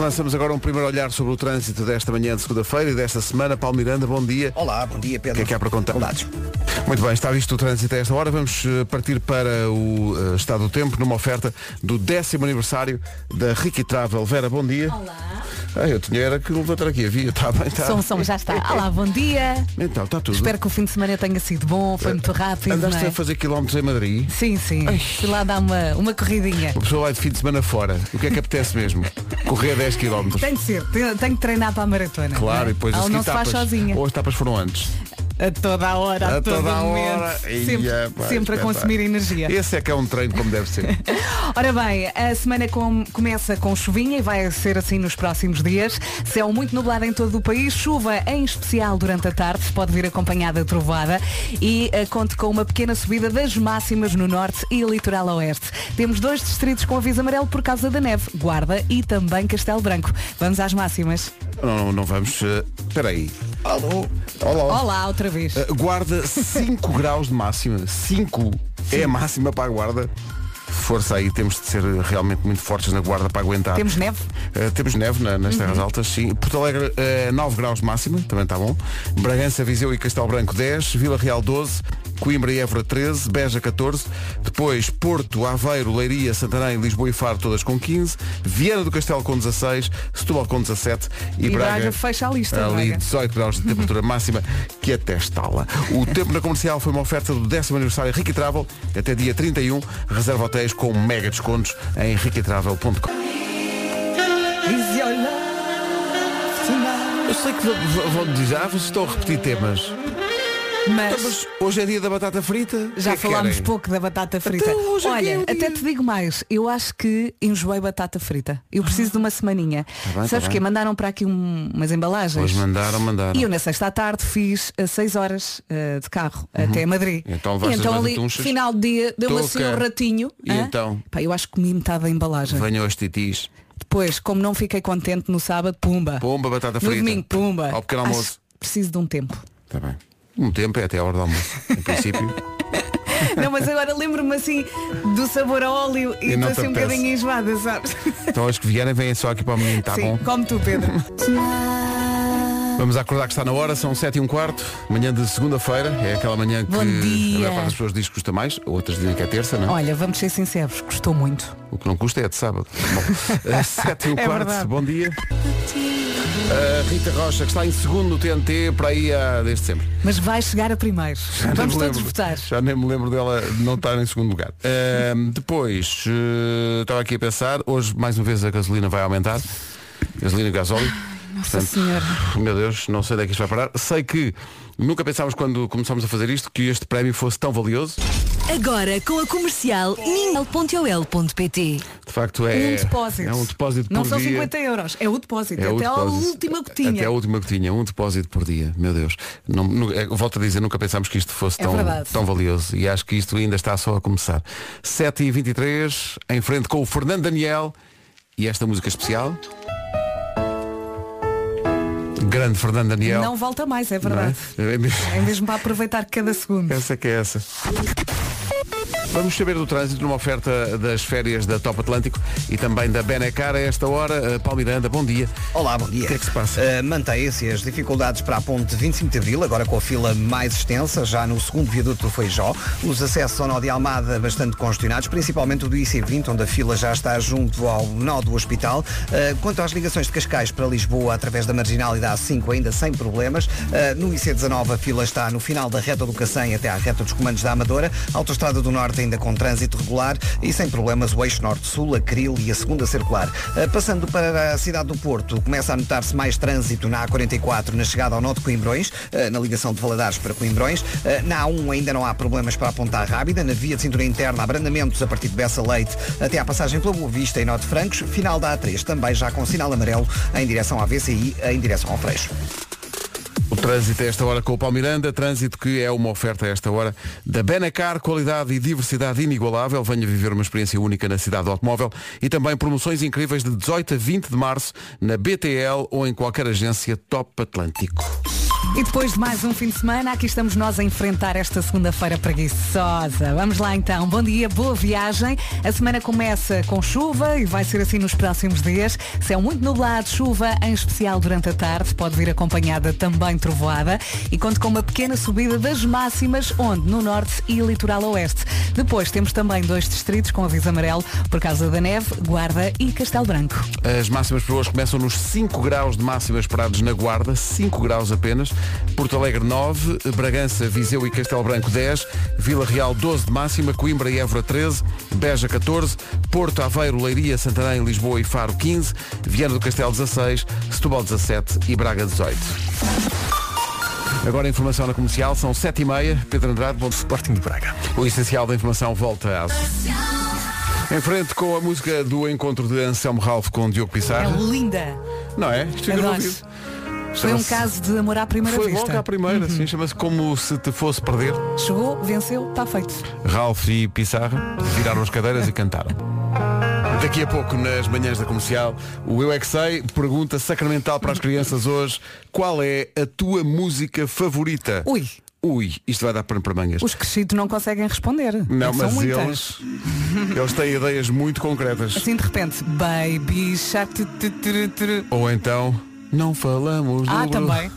Lançamos agora um primeiro olhar sobre o trânsito desta manhã de segunda-feira e desta semana. Paulo Miranda, bom dia. Olá, bom dia Pedro. O que é que há para contar? Saudades. Muito bem, está visto o trânsito a esta hora. Vamos eh, partir para o eh, estado do tempo numa oferta do décimo aniversário da Ricky Travel. Vera, bom dia. Olá. Ah, eu tinha era que levantar aqui a via. Está bem, está. Som, som, já está. Olá, bom dia. Então, está tudo. Espero que o fim de semana tenha sido bom, foi muito rápido. Andaste não é? a fazer quilómetros em Madrid? Sim, sim. Fui lá dar uma, uma corridinha. Uma pessoa vai de fim de semana fora. O que é que apetece mesmo? Correr 10 km. Tem de ser, tenho, tenho que treinar para a maratona. Claro, e depois as não se faz sozinha. Ou as etapas foram antes. A toda a hora, a, A todo toda a momento. hora. Sempre, Ia, pá, sempre a consumir energia. Esse é que é um treino como deve ser. Ora bem, a semana com- começa com chuvinha e vai ser assim nos próximos dias. Céu muito nublado em todo o país, chuva em especial durante a tarde, pode vir acompanhada de trovada e eh, conte com uma pequena subida das máximas no norte e litoral oeste. Temos dois distritos com aviso amarelo por causa da neve, Guarda e também Castelo Branco. Vamos às máximas. Não, não, vamos. eh, Espera aí. Alô. Olá. Olá, outra vez. Eh, Guarda 5 graus de máxima. 5 é a máxima para a guarda. Força aí, temos de ser realmente muito fortes na guarda para aguentar. Temos neve? Eh, temos neve na- nas terras altas, sim. Porto Alegre, eh, 9 graus de máxima, também está bom. Bragança, Viseu e Castelo Branco 10, Vila Real 12, Coimbra e Évora 13, Beja 14, depois Porto, Aveiro, Leiria, Santarém, Lisboa e Faro todas com 15, Viana do Castelo com 16, Setúbal com 17 e, E Braga fecha a lista, Ali Braga. 18 graus de temperatura máxima que até estala. O tempo na comercial foi uma oferta do décimo aniversário Ricky Travel até dia 31. Reserva hotéis com mega descontos em riquitravel.com. Eu sei que vão- vão dizer, ah, vocês estão a repetir temas. Mas Então, mas hoje é dia da batata frita. já que é que falámos querem? pouco da batata frita. Então, hoje é que Olha, é o até dia. te digo mais, eu acho que enjoei batata frita. Eu preciso de uma semaninha. bem, tá Sabes bem. que Mandaram para aqui um- umas embalagens. Hoje mandaram, mandaram. E eu na sexta à tarde fiz a 6 horas eh, de carro até Madrid. Então e levaste então as ali, final de dia, deu-me assim um ratinho. E hã? então? Pá, eu acho que comi metade da embalagem. Venham os titis. Depois, como não fiquei contente no sábado, pumba. Pomba, batata no frita. domingo, pumba. Ao pequeno Acho almoço. que preciso de um tempo. Está bem. Um tempo é até a hora do almoço. Em princípio. Não, mas agora lembro-me assim do sabor a óleo e estou assim um bocadinho enjoada, sabes? então os que vierem vêm só aqui para o menino, está Sim, bom? como tu, Pedro. Vamos acordar que está na hora, são 7 e um quarto, manhã de segunda-feira, é aquela manhã que Bom dia. a maior parte das pessoas diz que custa mais, outras dizem que é terça, não? é? Olha, vamos ser sinceros, gostou muito. O que não custa é de sábado. Bom, eh, 7 e um É quarto, verdade. bom dia. A Rita Rocha, que está em segundo no TNT, para aí há, desde sempre. Mas vai chegar a primeiro. Já Vamos todos lembro- votar. Já nem me lembro dela não estar em segundo lugar. Ahm, depois, eh, estava aqui a pensar, hoje mais uma vez a gasolina vai aumentar. Gasolina e gasóleo. Nossa Senhora. Meu Deus, não sei onde é que isto vai parar. Sei que nunca pensámos quando começámos a fazer isto que este prémio fosse tão valioso. Agora com a comercial ninel.ol.pt De facto é um depósito. É um depósito Não por são dia. 50 euros, é o depósito. É até a última gotinha. Até a última gotinha, um depósito por dia, meu Deus. Não, nu- é, volto a dizer, nunca pensámos que isto fosse É tão, verdade. tão valioso e acho que isto ainda está só a começar. 7h23, em frente com o Fernando Daniel e esta música especial. Grande Fernando Daniel. Não volta mais, é é? verdade. É mesmo- É mesmo para aproveitar cada segundo. Essa que é essa. Vamos saber do trânsito numa oferta das férias da Top Atlântico e também da Benecar a esta hora. Uh, Paulo Miranda, bom dia. Olá, bom dia. O que é que se passa? Uh, Mantém-se as dificuldades para a ponte 25 de Abril, agora com a fila mais extensa, já no segundo viaduto do Feijó. Os acessos ao nó de Almada bastante congestionados, principalmente o do IC20, onde a fila já está junto ao nó do hospital. Uh, quanto às ligações de Cascais para Lisboa, através da Marginal e da A5, ainda sem problemas. Uh, no IC19, a fila está no final da reta do Cacém até à reta dos comandos da Amadora. Autostrada do Norte ainda com trânsito regular e sem problemas o eixo Norte-Sul, a Cril e a segunda circular. Uh, passando para a cidade do Porto, começa a notar-se mais trânsito na A44 na chegada ao nó de Coimbrões, uh, na ligação de Valadares para Coimbrões. Uh, na A1 ainda não há problemas para apontar rápida. Na via de cintura interna, abrandamentos a partir de Bessa Leite até à passagem pela Boa Vista e de Francos. Final da A3 também já com sinal amarelo em direção à VCI, em direção ao Freixo. O trânsito a esta hora com o Paulo Miranda, trânsito que é uma oferta a esta hora da Benacar, qualidade e diversidade inigualável. Venha viver uma experiência única na cidade do automóvel e também promoções incríveis de 18 a 20 de março na BTL ou em qualquer agência Top Atlântico. E depois de mais um fim de semana, aqui estamos nós a enfrentar esta segunda-feira preguiçosa. Vamos lá então. Bom dia, boa viagem. A semana começa com chuva e vai ser assim nos próximos dias. Céu muito nublado, chuva, em especial durante a tarde. Pode vir acompanhada também trovoada. E conta com uma pequena subida das máximas, onde? No norte e litoral oeste. Depois temos também dois distritos com aviso amarelo por causa da neve, Guarda e Castelo Branco. As máximas para hoje começam nos 5 graus de máxima esperados na Guarda, 5 graus apenas. Porto Alegre 9, Bragança, Viseu e Castelo Branco 10, Vila Real 12 de máxima, Coimbra e Évora 13, Beja 14, Porto Aveiro, Leiria, Santarém, Lisboa e Faro 15, Viana do Castelo 16, Setúbal 17 e Braga 18. Agora a informação na comercial, são 7h30. Pedro Andrade, bom Sporting de Braga. O essencial da informação volta às. Em frente com a música do encontro de Anselmo Ralph com Diogo É Pissarra. linda. Não é? Isto Foi um caso de amor à primeira Foi vista. logo à primeira, sim, chama-se Como Se Te Fosse Perder. Chegou, venceu, está feito. Ralph e Pissarra viraram as cadeiras e cantaram. Daqui a pouco, nas manhãs da comercial, o Eu é que Sei pergunta sacramental para as crianças hoje qual é a tua música favorita? Ui, Ui, isto vai dar pano para mangas. os crescidos não conseguem responder. Não, mas eles, eles têm ideias muito concretas. Assim de repente, baby tu. Ou então, não falamos do Ah, também.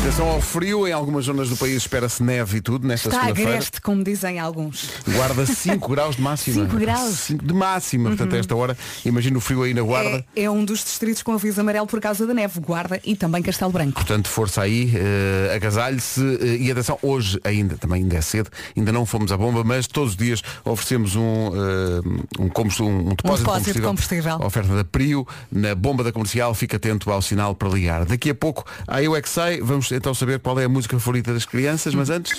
Atenção ao frio, em algumas zonas do país espera-se neve e tudo nesta Está segunda-feira. agreste, como dizem alguns. Guarda 5 graus de máxima. 5 graus. 5 de máxima, portanto, a esta hora, imagina o frio aí na guarda. É, é um dos distritos com aviso amarelo por causa da neve, Guarda e também Castelo Branco. Portanto, força aí, eh, agasalhe-se eh, e atenção, hoje ainda, também ainda é cedo, ainda não fomos à bomba, mas todos os dias oferecemos um, eh, um, combust- um, um depósito, depósito de combustível. Oferta da Prio, na bomba da comercial, fica atento ao sinal para ligar. Daqui a pouco, a Eu é que sei, vamos então saber qual é a música favorita das crianças, mas antes...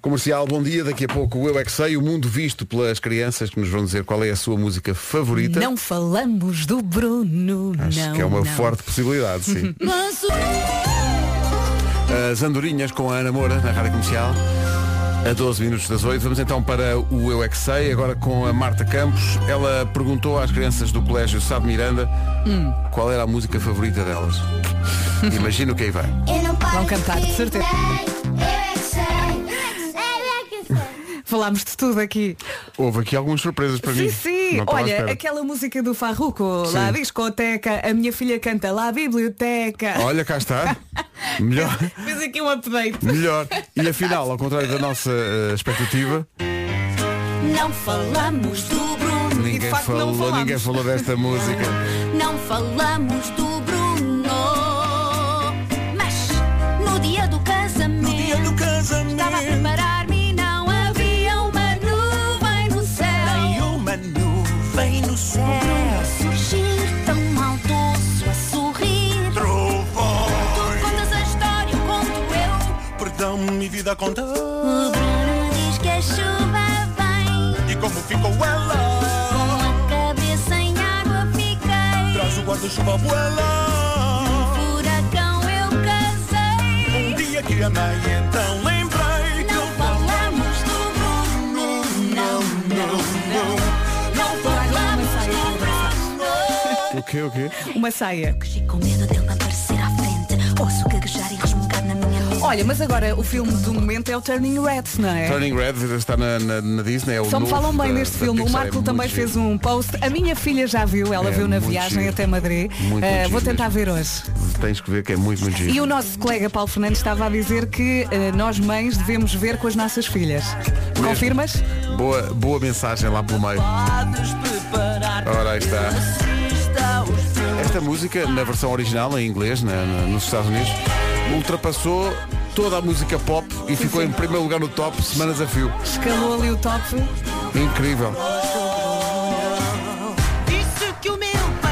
Comercial, bom dia. Daqui a pouco Eu é que sei, o mundo visto pelas crianças que nos vão dizer qual é a sua música favorita. Não falamos do Bruno, Acho não. que é uma não. forte possibilidade, sim. As andorinhas com a Ana Moura na Rádio Comercial. A 12 minutos das 8. Vamos então para o Eu é que sei, agora com a Marta Campos. Ela perguntou às crianças do Colégio Sá de Miranda Hum. qual era a música favorita delas. Imagina o que aí vai. Vão cantar, de certeza. Falámos de tudo aqui. Houve aqui algumas surpresas para mim. Sim, sim. Olha, aquela música do Farruco, Sim. lá a discoteca, a minha filha canta lá a biblioteca. Olha, cá está. Melhor. Fez aqui um update. Melhor. E afinal, ao contrário da nossa eh, expectativa, Não falamos do Bruno. de ninguém facto não falou, ninguém falou desta música. Não falamos do vida conta. O Bruno diz que a chuva vem. E como ficou ela? Com a cabeça em água fiquei. Traz o guarda-chuva abuela. Furacão eu casei. Um dia que amei, então lembrei que Não eu falamos do Bruno. Não, não, não. Não falamos do Bruno. O quê, o quê? Uma saia. Cresci com medo dele Olha, mas agora o filme do momento é o Turning Red, não é? Turning Red está na, na, na Disney. É o Só me falam bem da- neste da filme. O Pixar, Marco é também fez um post. A minha filha já viu, ela É viu na viagem giro. até Madrid. Muito, Eh, muito vou giro tentar mesmo. ver hoje. Tens que ver que é muito, muito giro. E o nosso colega Paulo Fernandes estava a dizer que eh, nós mães devemos ver com as nossas filhas. Confirmas? Boa, boa mensagem lá pelo meio. Ora, aí está. Esta música, na versão original, em inglês, na- na- nos Estados Unidos, ultrapassou toda a música pop e ficou em primeiro lugar no top semanas a fio. Escalou ali o top. Incrível.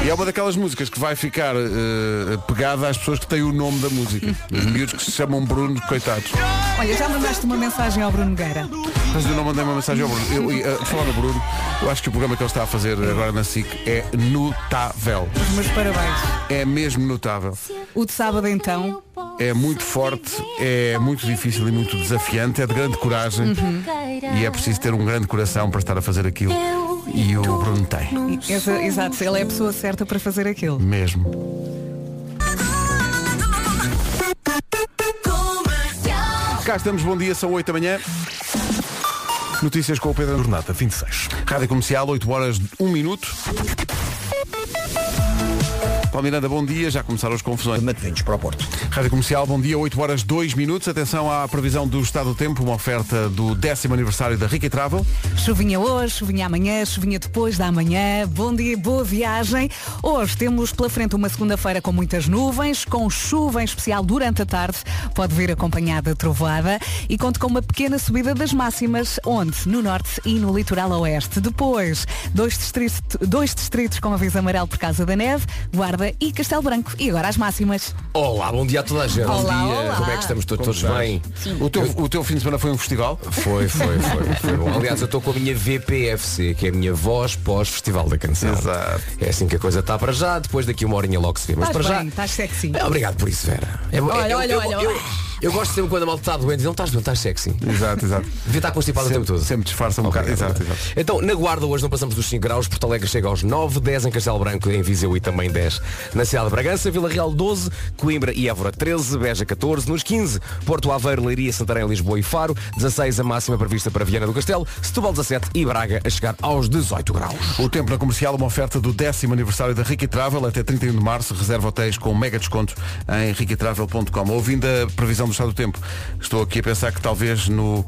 E é uma daquelas músicas que vai ficar eh, pegada às pessoas que têm o nome da música. Os miúdos que se chamam Bruno, coitados. Olha, já mandaste uma mensagem ao Bruno Gueira. Mas eu não mandei uma mensagem ao Bruno. Eu, e, eh, falar no Bruno, eu acho que o programa que ele está a fazer agora na SIC é notável. Os meus parabéns. É mesmo notável. O de sábado então. É muito forte, é muito difícil e muito desafiante, é de grande coragem e é preciso ter um grande coração para estar a fazer aquilo e o Bruno tem. Exa- Exato, ele é a pessoa certa para fazer aquilo. Mesmo. Cá estamos, bom dia, são 8 da manhã. Notícias com o Pedro Jornada 26. Rádio Comercial, 8 horas, 1 minuto. Paulo Miranda, bom dia. Já começaram as confusões. Matosinhos para o Porto. Rádio Comercial, bom dia, 8 horas 2 minutos. Atenção à previsão do estado do tempo, uma oferta do décimo aniversário da Rica Travel. Chuvinha hoje, chuvinha amanhã, chuvinha depois da manhã. Bom dia, boa viagem. Hoje temos pela frente uma segunda-feira com muitas nuvens, com chuva em especial durante a tarde. Pode vir acompanhada de trovoada e conta com uma pequena subida das máximas, onde? No norte e no litoral oeste. Depois, dois distritos, dois distritos com aviso amarelo por causa da neve, Guarda e Castelo Branco. E agora as máximas. Olá, bom dia a toda a gente. Olá, bom dia. olá. Como é que estamos todos, todos bem? O teu, o teu fim de semana foi um festival? Foi, foi, foi, foi bom. Aliás, eu estou com a minha VPFC, que é a minha voz pós-Festival da Canção. Exato. É assim que a coisa está para já, depois daqui uma horinha logo se vê. Mas Estás para bem, já. estás sexy. É, Obrigado por isso, Vera. É, Olha, eu, olha, eu, olha, eu, olha. eu gosto sempre quando a malta está doente, não estás doente, estás sexy. Exato, exato. Devia estar constipado o tempo todo. Sempre disfarça um bocado. Obrigado, Exato, exato. Então, na Guarda hoje não passamos dos 5 graus, Porto Alegre chega aos 9, 10 em Castelo Branco, em Viseu e também 10 na cidade de Bragança, Vila Real 12, Coimbra e Évora 13, Beja 14, nos 15, Porto Aveiro, Leiria, Santarém, Lisboa e Faro, 16 a máxima prevista para Viana do Castelo, Setúbal 17 e Braga a chegar aos 18 graus. O tempo na comercial, uma oferta do décimo aniversário da Ricky Travel até 31 de março. Reserva hotéis com mega desconto em riquitravel.com. Ouvindo a previsão do estado do tempo, estou aqui a pensar que talvez no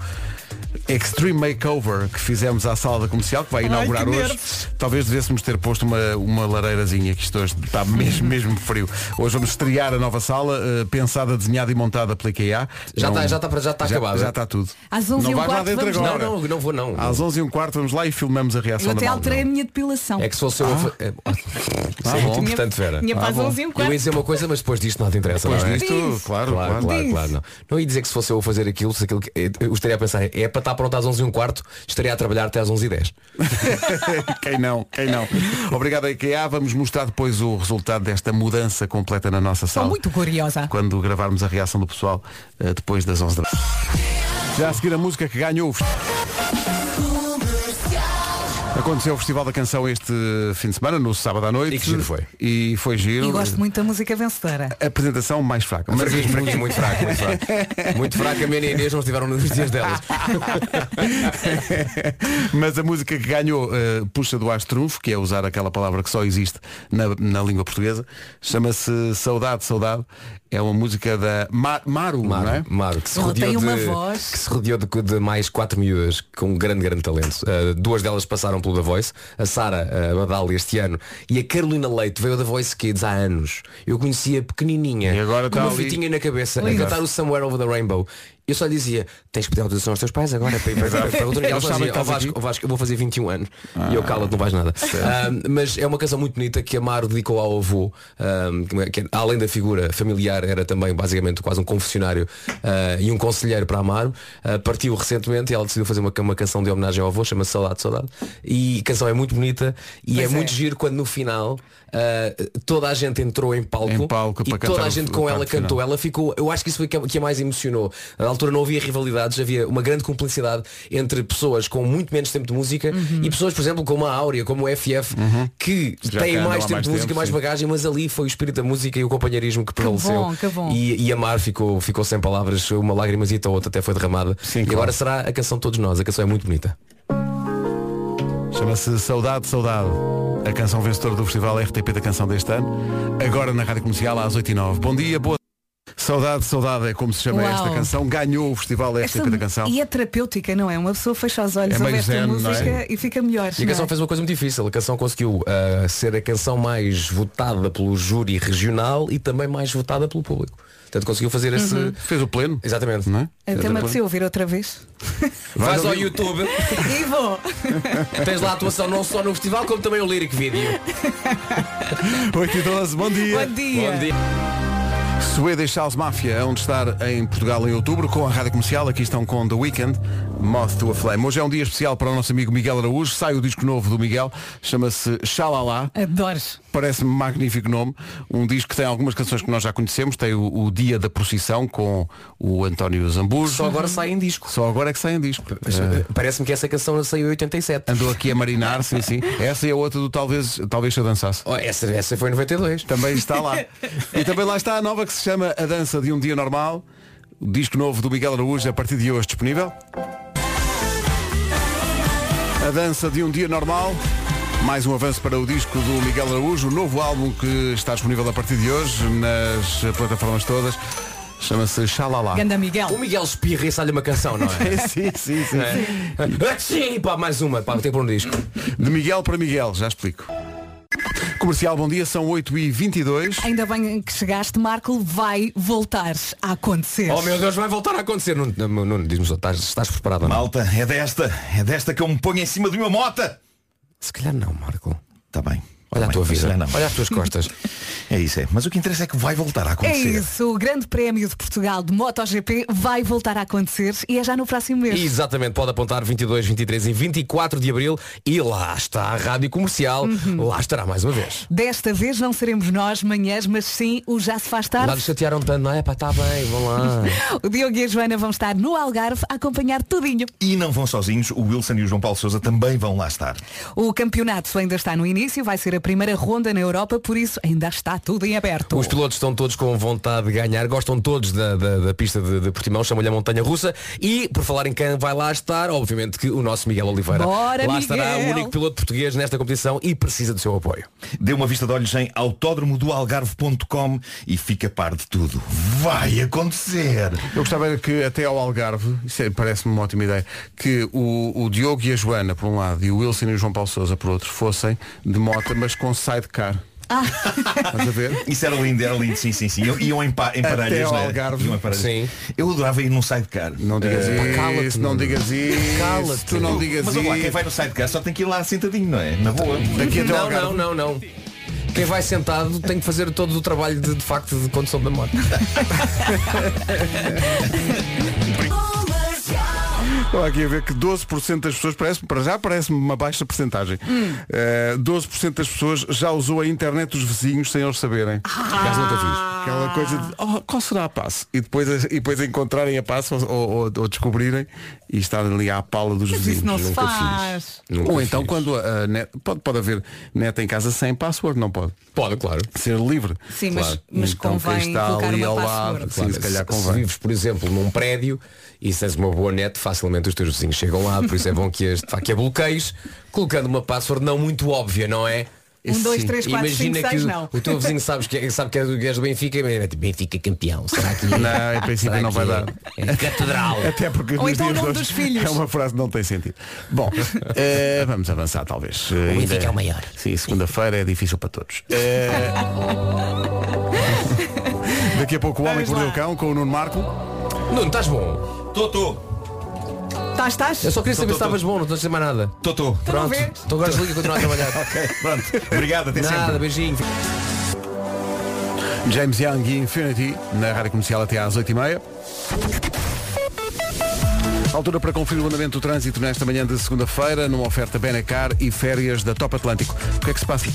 Extreme Makeover que fizemos à sala da comercial, que vai inaugurar que hoje, talvez devêssemos ter posto uma, uma lareirazinha, que isto hoje está mesmo, mesmo frio. Hoje vamos estrear a nova sala, eh, pensada, desenhada e montada pela IKEA. Já está- já está- já está acabada. Já está tudo. Às 11 não vais lá dentro vamos- agora. Não, não, não vou não. Às 11 e um quarto vamos lá e filmamos a reação Eu até alterei a minha depilação. É que se fosse eu. a fa- é- Isso é bom. muito importante, Vera. Minha Ah, paz bom. 11 e um Eu ia dizer uma coisa, mas depois disto nada interessa. Depois não é? disto, claro, Claro, claro. claro. Não. não ia dizer que se fosse eu a fazer aquilo, se aquilo que, eu estaria a pensar, é para estar pronto às 11 e um quarto, estaria a trabalhar até às 11 e 10 quem não, quem não. Obrigado a IKEA. Vamos mostrar depois o resultado desta mudança completa na nossa Estou sala. muito curiosa. Quando gravarmos a reação do pessoal eh, depois das 11 da Já a seguir a música que ganhou o Aconteceu o Festival da Canção este fim de semana, no sábado à noite. E que giro foi. E foi giro. E gosto muito da música vencedora. A apresentação mais fraca. Mas Fraquinho, fraquinho, muito fraco, muito fraco. Muito fraco, a minha e a Inês não estiveram nos dias delas. Mas a música que ganhou eh, puxa do astrunfo, que é usar aquela palavra que só existe na, na língua portuguesa. Chama-se Saudade, Saudade. É uma música da Ma- Maru, não é? Maru, Maru, que se rodeou de, voz. que se rodeou de, de mais quatro miúdas com um grande, grande talento. Uh, duas delas passaram pelo The Voice, a Sara Badal este ano e a Carolina Leite veio da Voice Kids há anos. Eu conhecia pequenininha, E agora com uma ali. fitinha na cabeça, Lindo. a cantar o Somewhere Over the Rainbow. Eu só dizia, tens que pedir autorização aos teus pais agora para ir para, para, para outra E ela Eles só sabem dizia, que "Ó estás Vasco, aqui?" ó Vasco, eu vou fazer 21 anos. E eu cala-te, não vais nada. Ah, mas é uma canção muito bonita que a Maro dedicou ao avô, ah, que, além da figura familiar, era também basicamente quase um confessionário ah, e um conselheiro para a Maro. Ah, partiu recentemente e ela decidiu fazer uma, uma canção de homenagem ao avô, chama-se Saudade, Saudade. E a canção é muito bonita e é, é. muito giro quando no final ah, toda a gente entrou em palco, Em palco e toda a o- gente com ela final. cantou. Ela ficou, eu acho que isso foi que a, que a mais emocionou. Na altura não havia rivalidades, havia uma grande cumplicidade entre pessoas com muito menos tempo de música e pessoas, por exemplo, como a Áurea, como o FF, que Já têm mais tempo mais de música, tempo, mais bagagem, mas ali foi o espírito da música e o companheirismo que prevaleceu. bom, que bom. E, e a Mar ficou, ficou sem palavras, uma lágrimazita ou outra até foi derramada. Sim, e claro. agora será a canção de todos nós, a canção é muito bonita. Chama-se Saudade, Saudade. A canção vencedora do Festival RTP da Canção deste ano. Agora na Rádio Comercial às 8h09. Bom dia, boa. Saudade, Saudade é como se chama Uau. esta canção. Ganhou o Festival Esta- RTP da Canção. E é terapêutica, não é? Uma pessoa fecha os olhos É ver esta não é? música e fica melhor. E a canção é? fez uma coisa muito difícil. A canção conseguiu ah, ser a canção mais votada pelo júri regional e também mais votada pelo público. Portanto, conseguiu fazer esse. Uhum. Fez o pleno, Exatamente. não é? Até me apeteceu ouvir outra vez. Vais ao YouTube, E vou. tens lá a atuação não só no festival como também o lyric video. 8 e 12, bom dia. Bom dia. Bom dia. Swedish House Mafia, onde estar em Portugal em outubro, com a Rádio Comercial. Aqui estão com The Weekend, Moth to a Flame. Hoje é um dia especial para o nosso amigo Miguel Araújo. Sai o disco novo do Miguel, chama-se Xalala. Adores. Parece-me magnífico nome. Um disco que tem algumas canções que nós já conhecemos. Tem o, o Dia da Procissão com o António Zambujo. Só agora sai em disco. Só agora é que sai em disco. Mas, Eh, Parece-me que essa canção saiu em 87. andou aqui a marinar, sim, sim. Essa e a outra do talvez, talvez se eu dançasse. Oh, essa, essa foi em 92. Também está lá. E também lá está a nova que se chama A Dança de um Dia Normal. o disco novo do Miguel Araújo a partir de hoje disponível. A dança de um dia normal. Mais um avanço para o disco do Miguel Araújo, o novo álbum que está disponível a partir de hoje nas plataformas todas. Chama-se Xalala. Ganda Miguel. O Miguel espirra e sai-lhe uma canção, não é? sim, sim, sim. É. Sim, pá, mais uma, pá, tem por um disco. De Miguel para Miguel, já explico. Comercial, bom dia, são 8h22. Ainda bem que chegaste, Marco, vai voltar a acontecer. Oh meu Deus, vai voltar a acontecer. Não, não, não diz-me só, estás, estás preparado ou não? Malta, é desta, é desta que eu me ponho em cima de uma mota. Se calhar não, Marco. Está bem. Olha a tua vida, não. olha as tuas costas. É isso, é. Mas o que interessa é que vai voltar a É acontecer. isso, o Grande Prémio de Portugal de MotoGP vai voltar a acontecer e é já no próximo mês. Exatamente, pode apontar 22, 23 e 24 de Abril e lá está a Rádio Comercial, Uhum. lá estará mais uma vez. Desta vez não seremos nós manhãs, mas sim o Já se faz Lá tarde. nos chatearam tanto, não é? Pá, está bem, vão lá. O Diogo e a Joana vão estar no Algarve a acompanhar tudinho. E não vão sozinhos, o Wilson e o João Paulo Sousa também vão lá estar. O campeonato ainda está no início, vai ser a primeira ronda na Europa, por isso ainda está tudo em aberto. Os pilotos estão todos com vontade de ganhar, gostam todos da, da, da pista de, de Portimão, chamam-lhe a Montanha Russa. E, por falar em quem vai lá estar, obviamente que o nosso Miguel Oliveira Bora, lá estará, o Miguel! único piloto português nesta competição e precisa do seu apoio. Dê uma vista de olhos em autódromodoalgarve.com e fica a par de tudo. Vai acontecer! Eu gostava que até ao Algarve, isso é- parece-me uma ótima ideia, que o, o Diogo e a Joana, por um lado, e o Wilson e o João Paulo Sousa, por outro, fossem de moto, mas com sidecar. Estás a ver? Isso era lindo, era lindo, sim, sim, sim. Iam- Iam em, pa, em Até parelhas, né? Iam em parelhas. Sim. Eu adorava ir num sidecar. Não digas cala-te, isso, não digas isso. Cala-te. Tu não digas Mas olha lá, quem isso. vai no sidecar só tem que ir lá sentadinho, não é? Na boa. Daqui até ao Não, Algarve. não, não, não. Quem vai sentado tem que fazer todo o trabalho de, de facto de condução da moto. Estou aqui a ver que 12% das pessoas, parece, para já parece-me uma baixa porcentagem. Eh, 12% das pessoas já usou a internet dos vizinhos sem eles saberem. Fiz. Aquela coisa de oh, qual será a passe? E depois, e depois encontrarem a passe ou, ou- ou descobrirem e estarem ali à pala dos Mas vizinhos. isso não se nunca faz. Nunca Ou então fiz. quando a net, pode, pode haver net em casa sem password, não pode. Pode, claro. Ser livre. Sim, mas, Claro. mas Então, quem convém está colocar ali ao lado, password. Sim, se calhar se, convém. vives, por exemplo, num prédio e se tens uma boa net, facilmente os teus vizinhos chegam lá, por isso é bom que, que a bloqueies, colocando uma password não muito óbvia, não é? Um, dois, três, quatro, Imagina cinco, que seis, o, não. o teu vizinho sabes que, é- sabe que és do, Benfica, mas é tipo, Benfica campeão. Será que Não, em princípio não vai é? dar. É catedral. Até porque Ou nos então o dias nome dos filhos. É uma frase que não tem sentido. Bom, eh, vamos avançar talvez. O Benfica é o maior. Sim, segunda-feira é difícil para todos. Eh, Daqui a pouco o Homem que Mordeu o Cão com o Nuno Marco. Nuno, estás bom? Tô, tô, Estás, estás? Eu só queria saber Tô, se estavas bom, não estou a dizer mais nada. tô, tô. Pronto. Então agora desliga e continua a trabalhar. Ok, pronto. Obrigado, até Nada, sempre. beijinho. James Young e Infinity na rádio comercial até às 8h30. Altura para conferir o andamento do trânsito nesta manhã de segunda-feira, numa oferta Benacar e férias da Top Atlântico. O que é que se passa?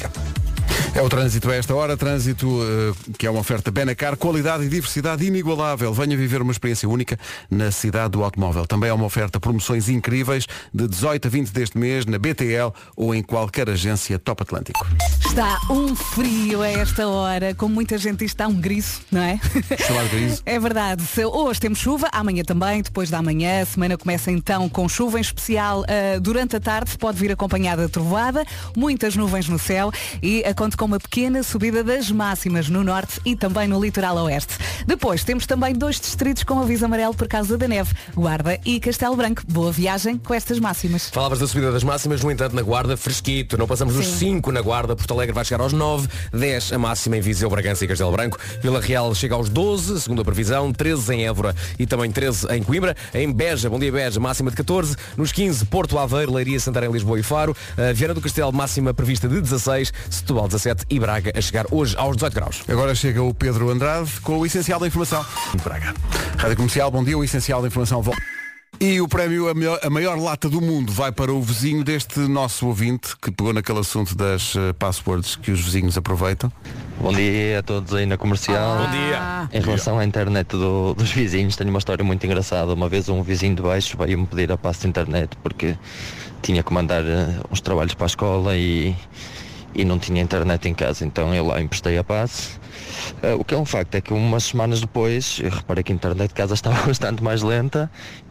É o trânsito a esta hora, trânsito eh, que é uma oferta Benacar, qualidade e diversidade inigualável. Venha viver uma experiência única na cidade do automóvel. Também é uma oferta promoções incríveis de 18 a 20 deste mês na BTL ou em qualquer agência Top Atlântico. Está um frio a esta hora, como muita gente diz, está um griso, não é? Chamado griso. É verdade. Hoje temos chuva, amanhã também, depois da manhã, a semana começa então com chuva, em especial ah, durante a tarde, pode vir acompanhada de trovoada, muitas nuvens no céu e a conta com uma pequena subida das máximas no norte e também no litoral oeste. Depois temos também dois distritos com aviso amarelo por causa da neve, Guarda e Castelo Branco. Boa viagem com estas máximas. Falavas da subida das máximas, no entanto, na Guarda, fresquito. Não passamos dos Sim. 5 na Guarda. Porto Alegre vai chegar aos 9, 10 a máxima em Viseu, Bragança e Castelo Branco. Vila Real chega aos 12, segundo a previsão, 13 em Évora e também 13 em Coimbra. Em Beja, bom dia Beja, máxima de 14. Nos 15, Porto Aveiro, Leiria, Santarém, Lisboa e Faro. Uh, Viana do Castelo, máxima prevista de 16. Setúbal, 17 e Braga a chegar hoje aos 18 graus. Agora chega o Pedro Andrade com o Essencial da Informação. Braga. Rádio Comercial, bom dia, o Essencial da Informação volta. E o prémio, a maior, a maior lata do mundo, vai para o vizinho deste nosso ouvinte, que pegou naquele assunto das eh, passwords que os vizinhos aproveitam. Bom dia a todos aí na comercial. Bom dia. Em relação à internet do- dos vizinhos, tenho uma história muito engraçada. Uma vez um vizinho de baixo veio-me pedir a passe de internet porque tinha que mandar eh, uns trabalhos para a escola e, e não tinha internet em casa, então eu lá emprestei a passe. Ah, o que é um facto é que umas semanas depois eu reparei que a internet de casa estava bastante mais lenta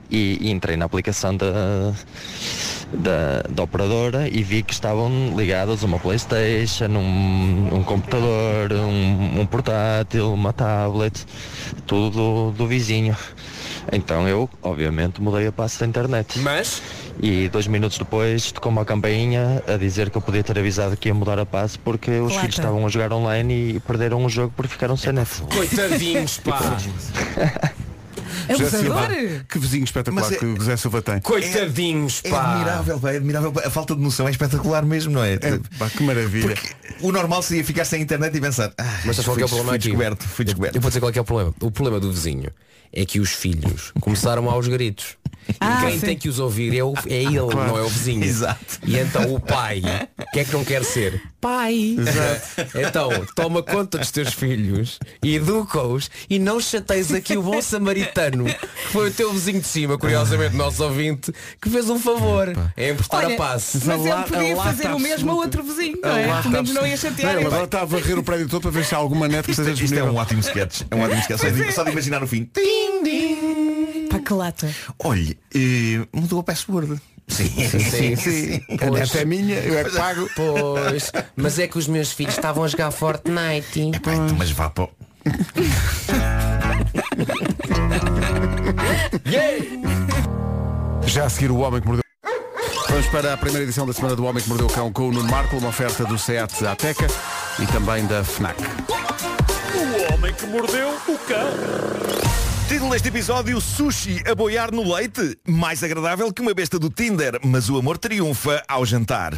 e, e entrei na aplicação da, da, da operadora e vi que estavam ligadas uma Playstation, um, um computador, um, um portátil, uma tablet, tudo do, do vizinho. Então eu, obviamente, mudei a passe da internet. Mas? E dois minutos depois tocou uma campainha a dizer que eu podia ter avisado que ia mudar a passe porque os Claro. filhos estavam a jogar online e perderam o jogo porque ficaram sem net. Coitadinhos, pá. José Silva, que vizinho espetacular Mas é- que o José Silva tem. Coitadinhos, É pá. admirável, pá, é admirável. A falta de noção é espetacular mesmo, não é? É, pá, que maravilha. Porque o normal seria ficar sem internet e pensar, ah, Mas sabes qual que é o fui, problema fui aqui? descoberto, fui descoberto. Eu vou dizer qual é, que é o problema. O problema do vizinho é que os filhos começaram aos gritos. Ah, e quem sim. tem que os ouvir é, o- é ele, não é o vizinho. Exato. E então o pai, o que é que não quer ser? Pai. Então, toma conta dos teus filhos educa-os e não chateias aqui o bom samaritano, que foi o teu vizinho de cima, curiosamente, nosso ouvinte, que fez um favor. É emprestar Olha, a passe. Mas A ele la- podia lata fazer o mesmo a absoluta. outro vizinho, não é? Pelo menos não ia chatear. Não, agora está a varrer o prédio todo para ver se há alguma net que esteja Isto é disponível. um ótimo sketch. É um ótimo sketch. Só de, só de imaginar no fim. Pá, que lata. Olhe, eh, mudou a password. Sim, sim, sim. A net é minha, eu é que pago. Pois, mas é que os meus filhos estavam a jogar Fortnite. Pá, então, mas vá para o- Já a seguir o Homem que Mordeu. Vamos para a primeira edição da Semana do Homem que Mordeu o Cão com o Nuno Marco, uma oferta do SEAT Ateca e também da FNAC. O homem que mordeu o cão. Título deste episódio, sushi a boiar no leite. Mais agradável que uma besta do Tinder, mas o amor triunfa ao jantar.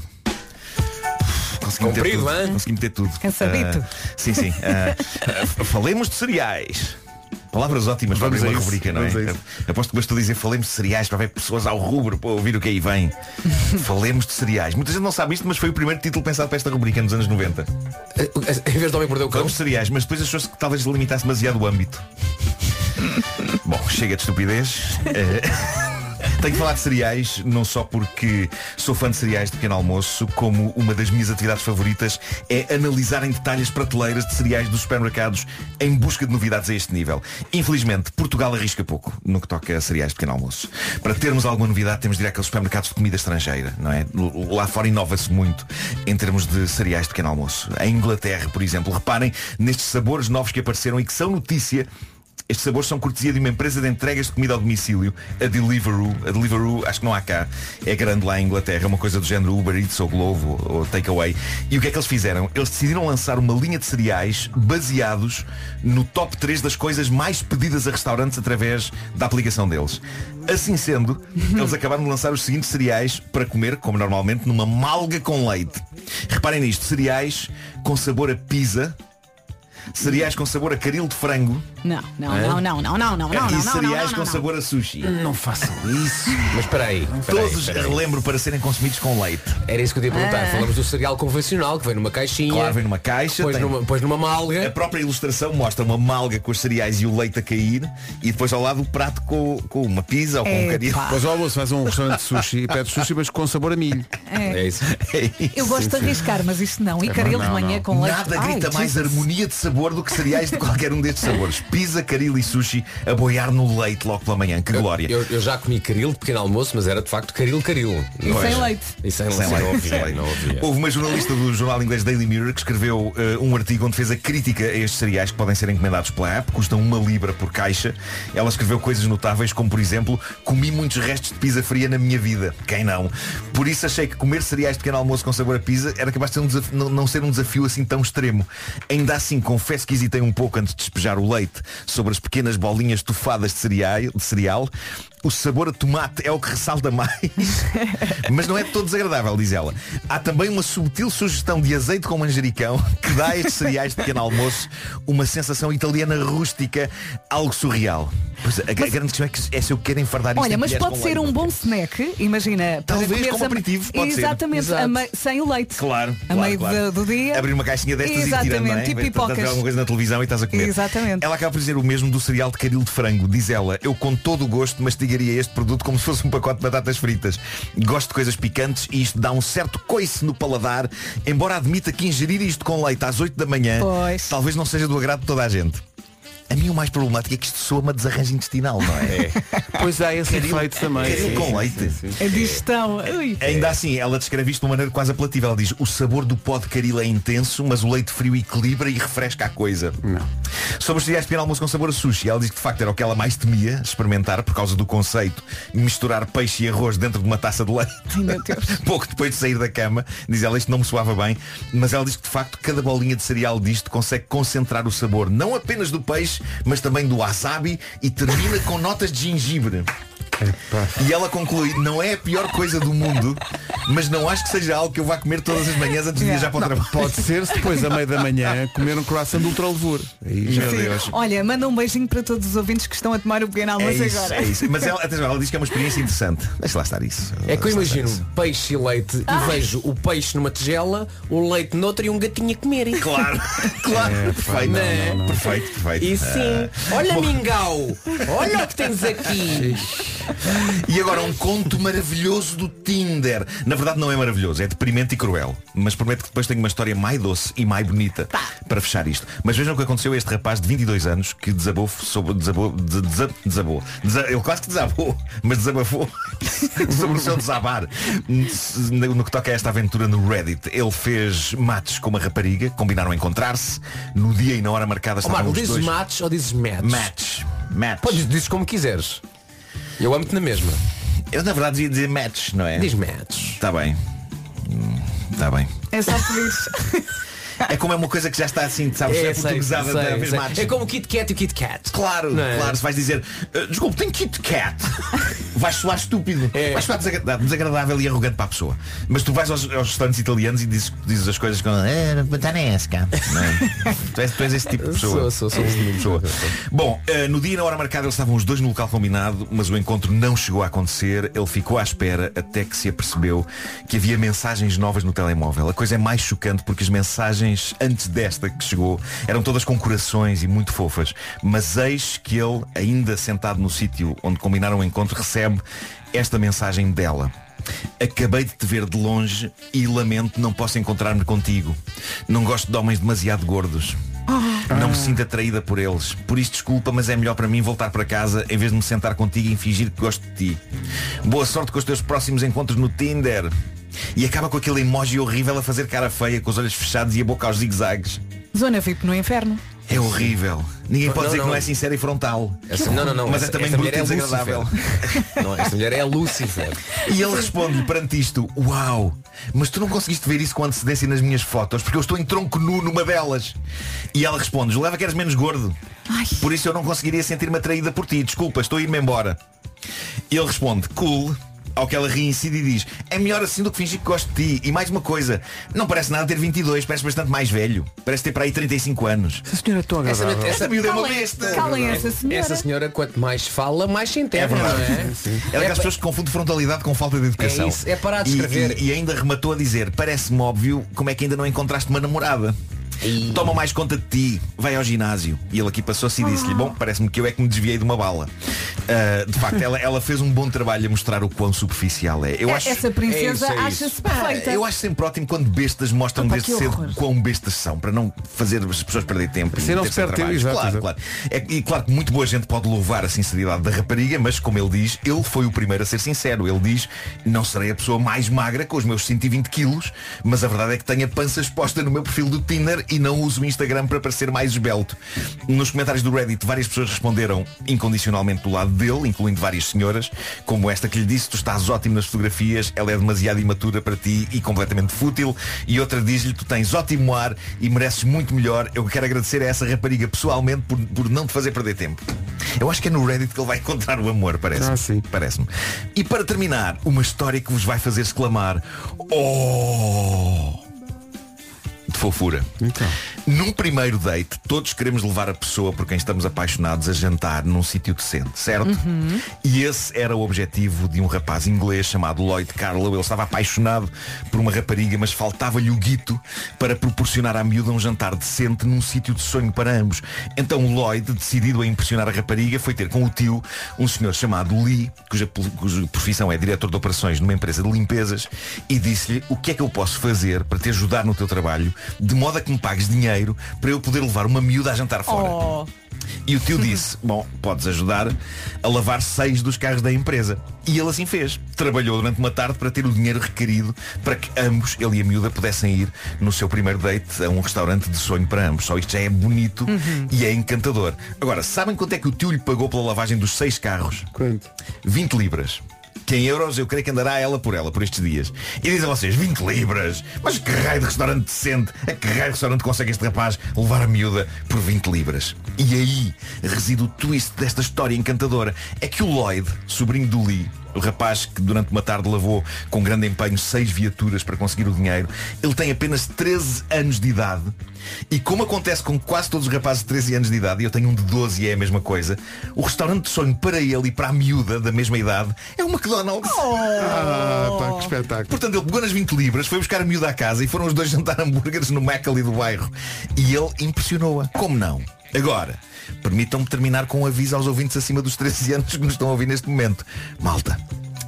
Consegui meter Comprido, tudo. hã? Consegui meter tudo. Cansadito. Ah, sim, sim. Ah, ah, falemos de cereais. Palavras ótimas para Vamos abrir a rubrica, não é? Aposto que bastou dizer falemos de cereais para ver pessoas ao rubro para ouvir o que aí vem. falemos de cereais. Muita gente não sabe isto, mas foi o primeiro título pensado para esta rubrica nos anos 90. Em vez de homem mordeu o cão. Falamos de cereais, mas depois achou-se que talvez limitasse demasiado o âmbito. Bom, chega de estupidez. Tenho que falar de cereais, não só porque sou fã de cereais de pequeno almoço, como uma das minhas atividades favoritas é analisar em detalhe as prateleiras de cereais dos supermercados em busca de novidades a este nível. Infelizmente, Portugal arrisca pouco no que toca a cereais de pequeno almoço. Para termos alguma novidade, temos de ir àqueles supermercados de comida estrangeira, não é? Lá fora inova-se muito em termos de cereais de pequeno almoço. Em Inglaterra, por exemplo, reparem nestes sabores novos que apareceram e que são notícia estes sabores são cortesia de uma empresa de entregas de comida ao domicílio, a Deliveroo. A Deliveroo, acho que não há cá, é grande lá em Inglaterra, uma coisa do género Uber Eats ou Glovo ou Takeaway. E o que é que eles fizeram? Eles decidiram lançar uma linha de cereais baseados no top 3 das coisas mais pedidas a restaurantes através da aplicação deles. Assim sendo, eles acabaram de lançar os seguintes cereais para comer, como normalmente, numa malga com leite. Reparem nisto, cereais com sabor a pizza, cereais com sabor a caril de frango, Não, não, não, não, não, não, não, não, e não, não, cereais não, com não. sabor a sushi. Não façam isso. Mas espera aí. Todos, relembro, para serem consumidos com leite. Era isso que eu ia perguntar. Falamos do cereal convencional, que vem numa caixinha. Claro, vem numa caixa, Depois numa, depois numa A malga. própria ilustração mostra uma malga com os cereais e o leite a cair e depois ao lado o prato com, com uma pizza ou com um caril. Depois ao almoço vais a um restaurante de sushi e pedes sushi, mas com sabor a milho. É isso. Eu gosto de arriscar, mas isto não. E caril de não, manhã não. com leite. Nada grita mais harmonia de sabor do que cereais de qualquer um destes sabores. Pizza, caril e sushi a boiar no leite logo pela manhã. Que glória. Eu, eu já comi caril de pequeno almoço, mas era de facto caril caril. E sem leite. E sem, Sem leite. Não leite. não havia. Houve uma jornalista do jornal inglês Daily Mirror que escreveu eh, um artigo onde fez a crítica a estes cereais que podem ser encomendados pela app, custam uma libra por caixa. Ela escreveu coisas notáveis como, por exemplo, comi muitos restos de pizza fria na minha vida. Quem não? Por isso achei que comer cereais de pequeno almoço com sabor a pizza era capaz de ser um desafio- não, não ser um desafio assim tão extremo. Ainda assim, confesso que hesitei um pouco antes de despejar o leite sobre as pequenas bolinhas tufadas de cereal. De cereal. O sabor a tomate é o que ressalta mais. Mas não é todo desagradável, diz ela. Há também uma subtil sugestão de azeite com manjericão que dá a estes cereais de pequeno almoço uma sensação italiana rústica, algo surreal. Pois, a, a grande questão é que é se eu quero enfardar isto Olha, mas pode ser leite. um bom snack, imagina. Talvez como aperitivo, pode ser. Exatamente, a mei- sem o leite. Claro, A claro, meio claro. do, do dia. Abrir uma caixinha destas e Exatamente, tirando, não é? tipo pipocas. vês alguma coisa na televisão e estás a comer. Exatamente. Ela acaba por dizer o mesmo do cereal de caril de frango. Diz ela, eu com todo o gosto mastigaria mastigaria este produto como se fosse um pacote de batatas fritas. Gosto de coisas picantes e isto dá um certo coice no paladar, embora admita que ingerir isto com leite às 8 da manhã Pois. talvez não seja do agrado de toda a gente. A mim o mais problemático é que isto soa uma desarranjo intestinal, não é? Pois há esse efeito também. Caril Sim, com leite. sim, sim. A digestão. Ui. Ainda assim, ela descreve isto de uma maneira quase apelativa. Ela diz, o sabor do pó de caril é intenso, mas o leite frio equilibra e refresca a coisa. Não. Sobre os cereais de pequeno almoço com sabor a sushi, ela diz que de facto era o que ela mais temia experimentar por causa do conceito de misturar peixe e arroz dentro de uma taça de leite. Ai. Pouco depois de sair da cama, diz ela, isto não me soava bem, mas ela diz que de facto cada bolinha de cereal disto consegue concentrar o sabor, não apenas do peixe, mas também do wasabi e termina com notas de gengibre. E ela conclui, não é a pior coisa do mundo, mas não acho que seja algo que eu vá comer todas as manhãs antes de viajar para o trabalho. Pode ser se depois a meio da manhã comer um croissant de ultra levura. Aí já Sim. Deus. Olha, manda um beijinho para todos os ouvintes que estão a tomar o pequeno É almoço isso, agora. é isso. Mas ela, atenção, ela diz que é uma experiência interessante. Deixa lá estar isso. É que eu imagino peixe e leite e vejo o peixe numa tigela, o leite noutra e um gatinho a comerem. Claro, claro, É, perfeito. não, não, não. Perfeito, perfeito. E sim, olha mingau, olha o que tens aqui. E agora um conto maravilhoso do Tinder. Na verdade não é maravilhoso, é deprimente e cruel. Mas prometo que depois tenho uma história mais doce e mais bonita para fechar isto. Mas vejam o que aconteceu a este rapaz de 22 anos que desabou sobre desabou, de- desa- desabou. Desa- ele quase que desabou, mas desabafou sobre o seu desabar. No que toca a esta aventura no Reddit, ele fez mates com uma rapariga, combinaram encontrar-se no dia e na hora marcada estavam Marco, dizes dois. mates ou dizes match? Match. Match. Dizes, dizes como quiseres. Eu amo-te na mesma. Eu na verdade devia dizer match, não é? Diz match. Está bem. Está bem. É só pedir. É como é uma coisa que já está assim, sabes? É, sei, portuguesada sei, da sei. É como o Kit Kat e o Kit Kat. Claro, é? claro, se vais dizer "Ah, Desculpe, tem Kit Kat Vais soar estúpido É. Vais soar desagra- desagradável e arrogante para a pessoa Mas tu vais aos, aos restaurantes italianos e dizes, dizes as coisas com "Eh, batanesca", é? tu, és, tu és esse tipo de pessoa Sou, sou, sou esse tipo de tipo pessoa. Bom, ah, no dia e na hora marcada eles estavam os dois no local combinado Mas o encontro não chegou a acontecer Ele ficou à espera até que se apercebeu Que havia mensagens novas no telemóvel A coisa é mais chocante porque as mensagens Antes desta que chegou Eram todas com corações e muito fofas Mas eis que ele, ainda sentado no sítio Onde combinaram o encontro Recebe esta mensagem dela Acabei de te ver de longe e lamento não posso encontrar-me contigo. Não gosto de homens demasiado gordos. Não me sinto atraída por eles. Por isso desculpa, mas é melhor para mim voltar para casa em vez de me sentar contigo e fingir que gosto de ti. Boa sorte com os teus próximos encontros no Tinder. E acaba com aquele emoji horrível a fazer cara feia, com os olhos fechados e a boca aos zigue-zagues. Zona VIP no inferno. É horrível. Ninguém pode Não, dizer que não. não é sincero e frontal. Essa- não, não, não. Mas essa, é também essa e é desagradável. Não, esta mulher é Lucifer. E ele responde perante isto, uau, mas tu não conseguiste ver isso com antecedência nas minhas fotos, porque eu estou em tronco nu numa delas. E ela responde, julgava que eras menos gordo. Por isso eu não conseguiria sentir-me atraída por ti. Desculpa, estou a ir-me embora. Ele responde, cool. Ao que ela ri incide e diz É melhor assim do que fingir que gosto de ti E mais uma coisa Não parece nada ter 22 Parece bastante mais velho Parece ter para aí 35 anos Essa senhora é tão Essa, agradável. essa, miúda é uma besta Calem essa senhora. essa senhora, quanto mais fala, mais se É entende, verdade. não é? É daquelas É pessoas que confundem frontalidade com falta de educação. É isso, é parar de E- escrever. E, e ainda rematou a dizer, parece-me óbvio como é que ainda não encontraste uma namorada. Toma mais conta de ti, vai ao ginásio. E ele aqui passou-se e disse-lhe, bom, parece-me que eu é que me desviei de uma bala. Ah, de facto, ela, ela fez um bom trabalho a mostrar o quão superficial é. Eu acho, Essa princesa é isso, é acha-se perfeita. eu acho sempre ótimo quando bestas mostram Opa, desde cedo horror. quão bestas são, para não fazer as pessoas perder tempo. Assim e não ter se perde tempo, trabalhos. exato, Claro, exato. claro. É- e claro que muito boa gente pode louvar a sinceridade da rapariga, mas como ele diz, ele foi o primeiro a ser sincero. Ele diz, não serei a pessoa mais magra com os meus 120 quilos, mas a verdade é que tenho a pança exposta no meu perfil do Tinder e não uso o Instagram para parecer mais esbelto. Nos comentários do Reddit, várias pessoas responderam incondicionalmente do lado dele, incluindo várias senhoras, como esta que lhe disse, tu estás ótimo nas fotografias, ela é demasiado imatura para ti e completamente fútil. E outra diz-lhe, tu tens ótimo ar e mereces muito melhor. Eu quero agradecer a essa rapariga pessoalmente por, por não te fazer perder tempo. Eu acho que é no Reddit que ele vai encontrar o amor, parece-me. Ah, sim. Parece-me. E para terminar, uma história que vos vai fazer exclamar Oh! De fofura. Então. Num primeiro date, todos queremos levar a pessoa por quem estamos apaixonados a jantar num sítio decente, certo? E esse era o objetivo de um rapaz inglês chamado Lloyd Carlow. Ele estava apaixonado por uma rapariga, mas faltava-lhe o guito para proporcionar à miúda um jantar decente num sítio de sonho para ambos. Então o Lloyd, decidido a impressionar a rapariga, foi ter com o tio, um senhor chamado Lee, cuja, cuja profissão é diretor de operações numa empresa de limpezas, e disse-lhe o que é que eu posso fazer para te ajudar no teu trabalho, de modo a que me pagues dinheiro para eu poder levar uma miúda a jantar fora. Oh. E o tio disse, bom, podes ajudar a lavar seis dos carros da empresa. E ele assim fez. Trabalhou durante uma tarde para ter o dinheiro requerido para que ambos, ele e a miúda, pudessem ir no seu primeiro date a um restaurante de sonho para ambos. Só isto já é bonito e é encantador. Agora, sabem quanto é que o tio lhe pagou pela lavagem dos seis carros? Quanto? 20 libras. Que em euros eu creio que andará ela por ela por estes dias. E dizem vocês, 20 libras? Mas que raio de restaurante decente? A que raio de restaurante consegue este rapaz levar a miúda por 20 libras? E aí reside o twist desta história encantadora. É que o Lloyd, sobrinho do Lee, o rapaz que durante uma tarde lavou com grande empenho seis viaturas para conseguir o dinheiro, ele tem apenas 13 anos de idade. E como acontece com quase todos os rapazes de 13 anos de idade, e eu tenho um de 12 e é a mesma coisa, o restaurante de sonho para ele e para a miúda da mesma idade é o McDonald's. Ah, pá, que espetáculo. Portanto, ele pegou nas 20 libras, foi buscar a miúda à casa e foram os dois jantar hambúrgueres no Mac ali do bairro. E ele impressionou-a. Como não? Agora, permitam-me terminar com um aviso aos ouvintes acima dos 13 anos que nos estão a ouvir neste momento. Malta,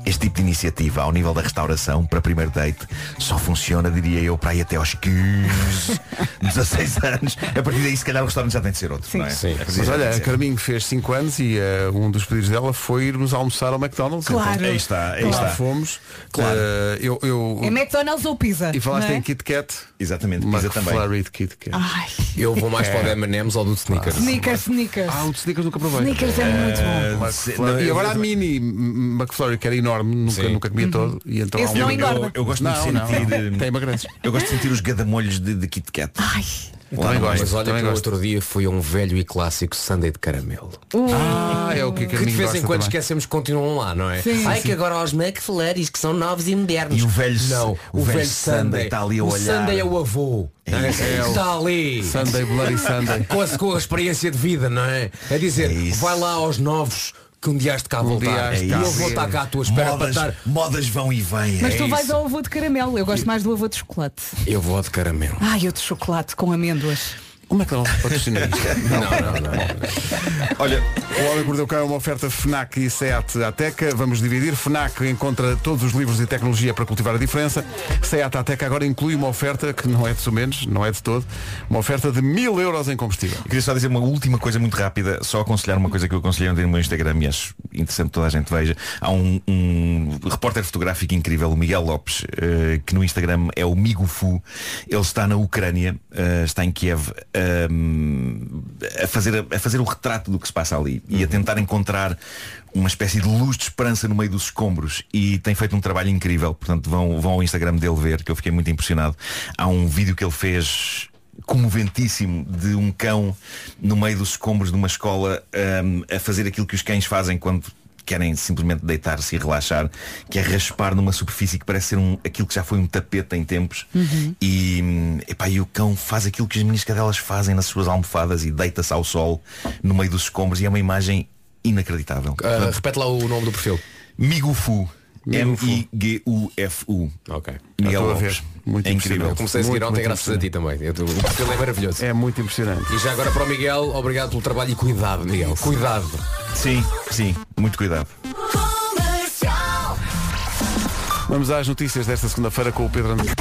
este tipo de iniciativa ao nível da restauração para primeiro date só funciona, diria eu, para ir até aos 15, 16 anos. A partir daí, se calhar, o restaurante já tem de ser outro, não é? Sim. Mas olha, a. Carminho fez 5 anos e eh, um dos pedidos dela foi irmos almoçar ao McDonald's. Claro. Então, Aí está, aí lá está. fomos. Claro. Eh, eu, eu- É McDonald's ou pizza? E falaste é? em Kit Kat. Exatamente, pizza também. McFlurry de Kit Kat. Ai, Eu vou mais para o M&M's ou do Snickers. sneakers, sneakers. Ah, o de Snickers nunca provei. Sneakers é muito bom. McFlurry. não, E eu- agora a mini McFlurry, que era enorme, nunca, Sim. nunca comia todo. E então Esse há um- não eu, engorda. eu, eu gosto Não, de não, sentir. não. Tem emagreces. Eu gosto de sentir os gadamolhos de, de Kit Kat. Ai, Também gosto. Mas olha também que gosto. outro dia fui a um velho e clássico Sunday de caramelo. Ah, é o que a Que de vez em quando também. esquecemos que continuam lá, não é? Sim. Ai que agora aos McFlurries que são novos e modernos. E o velho- Não, o o, velho velho Sunday está ali a o olhar. Sunday é o avô. é? É o- Está ali. Sunday, Bloody Sunday. Com a, com a experiência de vida, não é? É dizer, É vai lá aos novos que um dia has de cá Um voltar. e eu vou estar cá à tua espera Modas, para estar. modas vão e vêm. mas é tu vais isso. ao avô de caramelo. Eu gosto mais do avô de chocolate. Eu vou de caramelo. Ai, eu de chocolate com amêndoas. O McDonald's patrocina isto. Não, não, não. Olha, O Homem que Mordeu o Cão é uma oferta FNAC e SEAT Ateca. Vamos dividir. FNAC encontra todos os livros e tecnologia para cultivar a diferença. SEAT Ateca agora inclui uma oferta que não é de sumenos, não é de todo, uma oferta de mil euros em combustível. Eu queria só dizer uma última coisa muito rápida, só aconselhar uma coisa que eu aconselhei ontem no meu Instagram e acho interessante que toda a gente veja. Há um, um repórter fotográfico incrível, o Miguel Lopes, eh, que no Instagram é o Migufu. Ele está na Ucrânia, eh, está em Kiev, a, fazer, a fazer o retrato do que se passa ali e a tentar encontrar uma espécie de luz de esperança no meio dos escombros e tem feito um trabalho incrível. Portanto, vão, vão ao Instagram dele ver, que eu fiquei muito impressionado. Há um vídeo que ele fez comoventíssimo de um cão no meio dos escombros de uma escola hum, a fazer aquilo que os cães fazem quando querem simplesmente deitar-se e relaxar, que é raspar numa superfície que parece ser um, aquilo que já foi um tapete em tempos. E, hum, epá, e o cão faz aquilo que as minhas cadelas fazem nas suas almofadas e deita-se ao sol no meio dos escombros e é uma imagem inacreditável. Ah, repete lá o nome do perfil. Migufu. Migufu. Ok. Miguel estou a Lopes. ver. Muito é incrível. Eu comecei a seguir Muito, ontem muito graças a ti também. Eu, o perfil é maravilhoso. É muito impressionante. E já agora para o Miguel, obrigado pelo trabalho e cuidado, Miguel. Cuidado. Sim, sim, muito cuidado. Vamos às notícias desta segunda-feira com o Pedro André.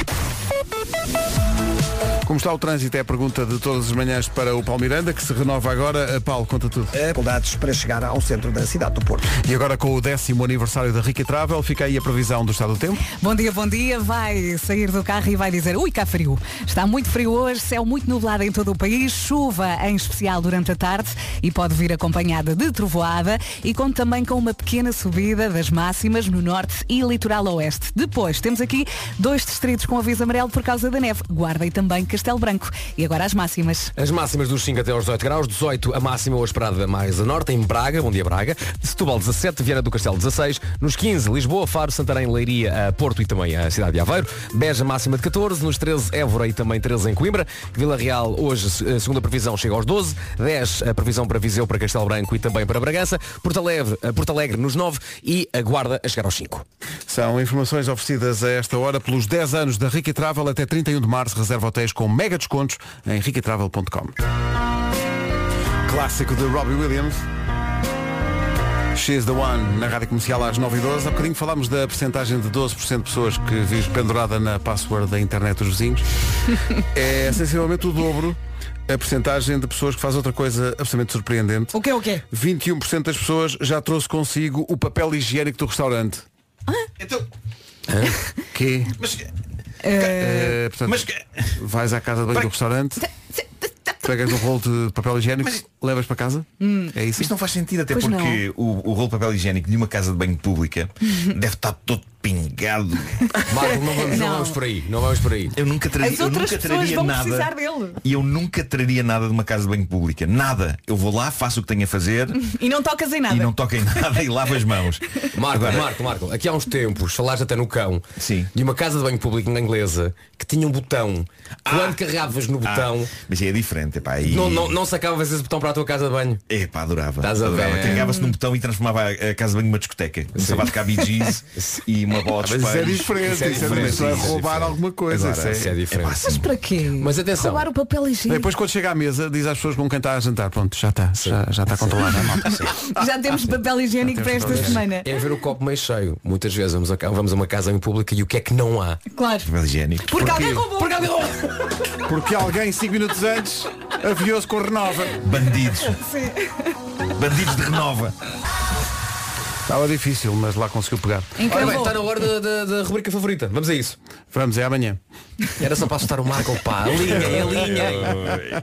Como está o trânsito? É a pergunta de todas as manhãs para o Paulo Miranda, que se renova agora. A Paulo, conta tudo. Dificuldades para chegar ao centro da cidade do Porto. E agora com o décimo aniversário da Rica Travel, fica aí a previsão do estado do tempo. Bom dia, bom dia. Vai sair do carro e vai dizer, ui, cá frio. Está muito frio hoje, céu muito nublado em todo o país, chuva em especial durante a tarde e pode vir acompanhada de trovoada e conta também com uma pequena subida das máximas no norte e litoral oeste. Depois temos aqui dois distritos com aviso amarelo por causa da neve, Guarda e também Castelo Branco. E agora as máximas. As máximas dos 5 até aos 18 graus, 18 a máxima hoje esperada mais a norte, em Braga, bom dia Braga, Setúbal 17, Viana do Castelo 16, nos 15 Lisboa, Faro, Santarém, Leiria, a Porto e também a cidade de Aveiro, Beja máxima de 14, nos 13 Évora e também 13 em Coimbra, Vila Real hoje, a segunda previsão chega aos 12, 10 a previsão para Viseu, para Castelo Branco e também para Bragança, Porto Alegre, a Porto Alegre nos 9 e a Guarda a chegar aos 5. São informações oferecidas a esta hora pelos 10 anos da Ricky Travel. Até 31 de março. Reserva hotéis com mega descontos em riquitravel.com. Clássico de Robbie Williams. She's the One, na rádio comercial às 9h12. Há bocadinho falámos da percentagem de 12% de pessoas que vive pendurada na password da internet dos vizinhos. É sensivelmente o dobro a percentagem de pessoas que faz outra coisa absolutamente surpreendente. O quê, o quê? 21% das pessoas já trouxe consigo o papel higiênico do restaurante. Então, Que? mas, Eh, portanto, mas vais à casa de banho do restaurante, pegas um rolo de papel higiênico, levas para casa. É isso? isto não faz sentido, até Pois porque o, o rolo de papel higiênico de uma casa de banho pública deve estar todo pingado. Marco, não vamos, não. Não. vamos por aí, não vamos por aí. Eu nunca traria, As eu nunca traria vão nada. E eu nunca traria nada de uma casa de banho pública. Nada. Eu vou lá, faço o que tenho a fazer E não tocas em nada. e não toco em nada e lavo as mãos. Marco, Agora- Marco, Marco, aqui há uns tempos, falaste até no cão, Sim. de uma casa de banho público na inglesa que tinha um botão. Quando carregavas no Ah, botão, mas é diferente, epá, e... não, não, não sacavas esse botão para a tua casa de banho. Epá, adorava. Estás adorava. Carregava-se num botão e transformava a, casa de banho numa discoteca. Começava a tocar Bee Gees e uma bola de Mas isso é diferente, Isso é é, diferente, isso é é roubar diferente. alguma coisa. Agora, isso Isso é é... diferente. Mas sim. para quê? Mas atenção. Roubar o papel higiênico. Depois quando chega à mesa diz às pessoas com quem está a jantar, pronto, já está, já, já está controlado. é. Já temos papel higiênico para esta semana. É ver o copo meio cheio. Muitas vezes vamos a, vamos a uma casa em pública e o que é que não há? Claro. Papel higiênico. Porque alguém roubou. Porque alguém- Porque alguém, 5 minutos antes, aviou-se com renova. Bandidos. Bandidos de renova. Estava difícil, mas lá conseguiu pegar. Ora bem, está na hora da, da- da rubrica favorita. Vamos a isso. Vamos, é amanhã. Era só para assustar o Marco, pá. A linha, é a linha.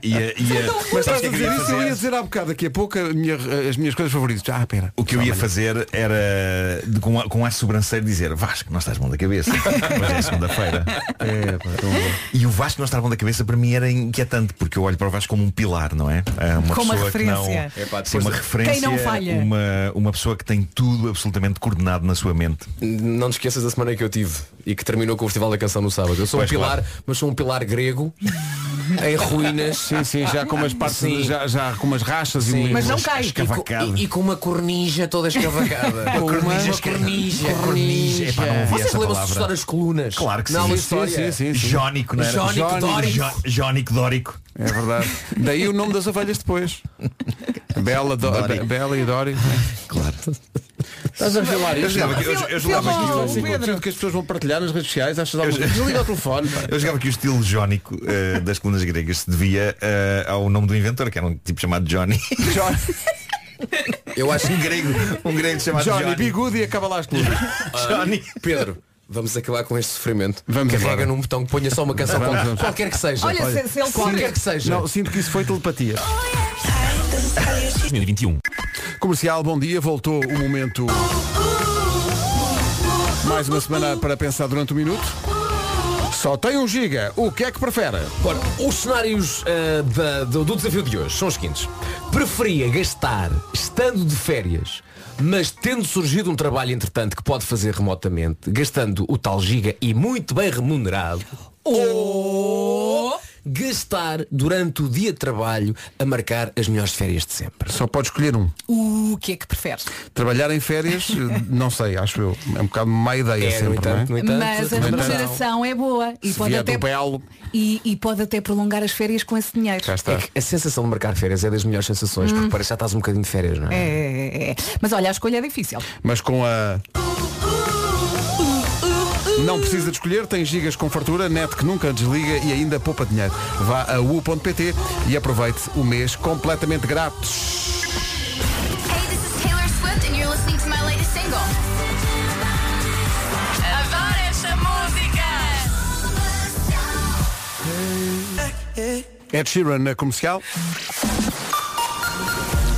Ia, ia, Mas estás a dizer isso, eu ia dizer há bocado, daqui a pouco a minha- as minhas coisas favoritas. Ah, pera. O que eu ia fazer era de, com, a- com ar sobranceiro dizer Vasco, não estás bom da cabeça. Mas é segunda-feira. É, pá, tão bom. E o Vasco não estar bom da cabeça para mim era inquietante, porque eu olho para o Vasco como um pilar, não é? É uma Como uma pessoa que não. referência. É pá, Sim, uma referência. Quem não falha. Uma, uma pessoa que tem tudo absolutamente coordenado na sua mente. Não te esqueças da semana que eu tive e que terminou com o Festival da Canção no sábado. Eu sou Pois, um pilar, claro. mas sou um pilar grego em ruínas. Sim, sim, já com umas partes, Sim. já, já com umas rachas Sim. e umas... Mas não cai. escavacado. E, e com uma cornija toda escavacada. Com uma- cornija. Cornija. Epá, não Vocês lembram-se de palavra. estudar as colunas? Claro que Não, sim. uma Sim, história. sim, sim, sim. Jónico, não era? Jónico Dórico. Jónico Dórico. É verdade. Daí o nome das ovelhas depois. Bela, do, Bela e Dori. Claro. Estás a filmar Eu isto? jogava aqui, eu, eu jogava aqui o- Pedro. que as pessoas vão partilhar nas redes sociais, achas alguma coisa? Desliga o telefone. pá. Eu jogava aqui o estilo jónico eh, das colunas gregas se devia eh, ao nome do inventor, que era um tipo chamado Johnny. Johnny, Eu acho um grego, um grego chamado Johnny, Johnny. bigude e acaba lá as colunas. Johnny. Pedro, vamos acabar com este sofrimento. Vamos Carrega embora. num botão que ponha só uma canção, Vamos, qual- vamos. qualquer que seja. Olha, se, se ele qualquer que seja. Não, sinto que isso foi telepatia. 2021. Comercial, bom dia. Voltou o momento. Mais uma semana para pensar durante um minuto. Só tem um giga. O que é que prefere? Ora, os cenários ah, da- do, do desafio de hoje são os seguintes. Preferia gastar estando de férias, mas tendo surgido um trabalho entretanto que pode fazer remotamente, gastando o tal giga e muito bem remunerado, ou gastar durante o dia de trabalho a marcar as melhores férias de sempre. Só pode escolher um. O que é que preferes? Trabalhar em férias, não sei, acho eu. É um bocado má ideia É, no sempre, entanto, não é? entanto, Mas a remuneração é boa e pode, até, e, e pode até prolongar as férias com esse dinheiro. É que a sensação de marcar férias é das melhores sensações, porque parece que já estás um bocadinho de férias, não é? É, é, é. Mas olha, a escolha é difícil. Mas com a. Não precisa de escolher, tem gigas com fartura, net que nunca desliga e ainda poupa dinheiro. Vá a u.pt e aproveite o mês completamente grátis. Ed Sheeran na comercial.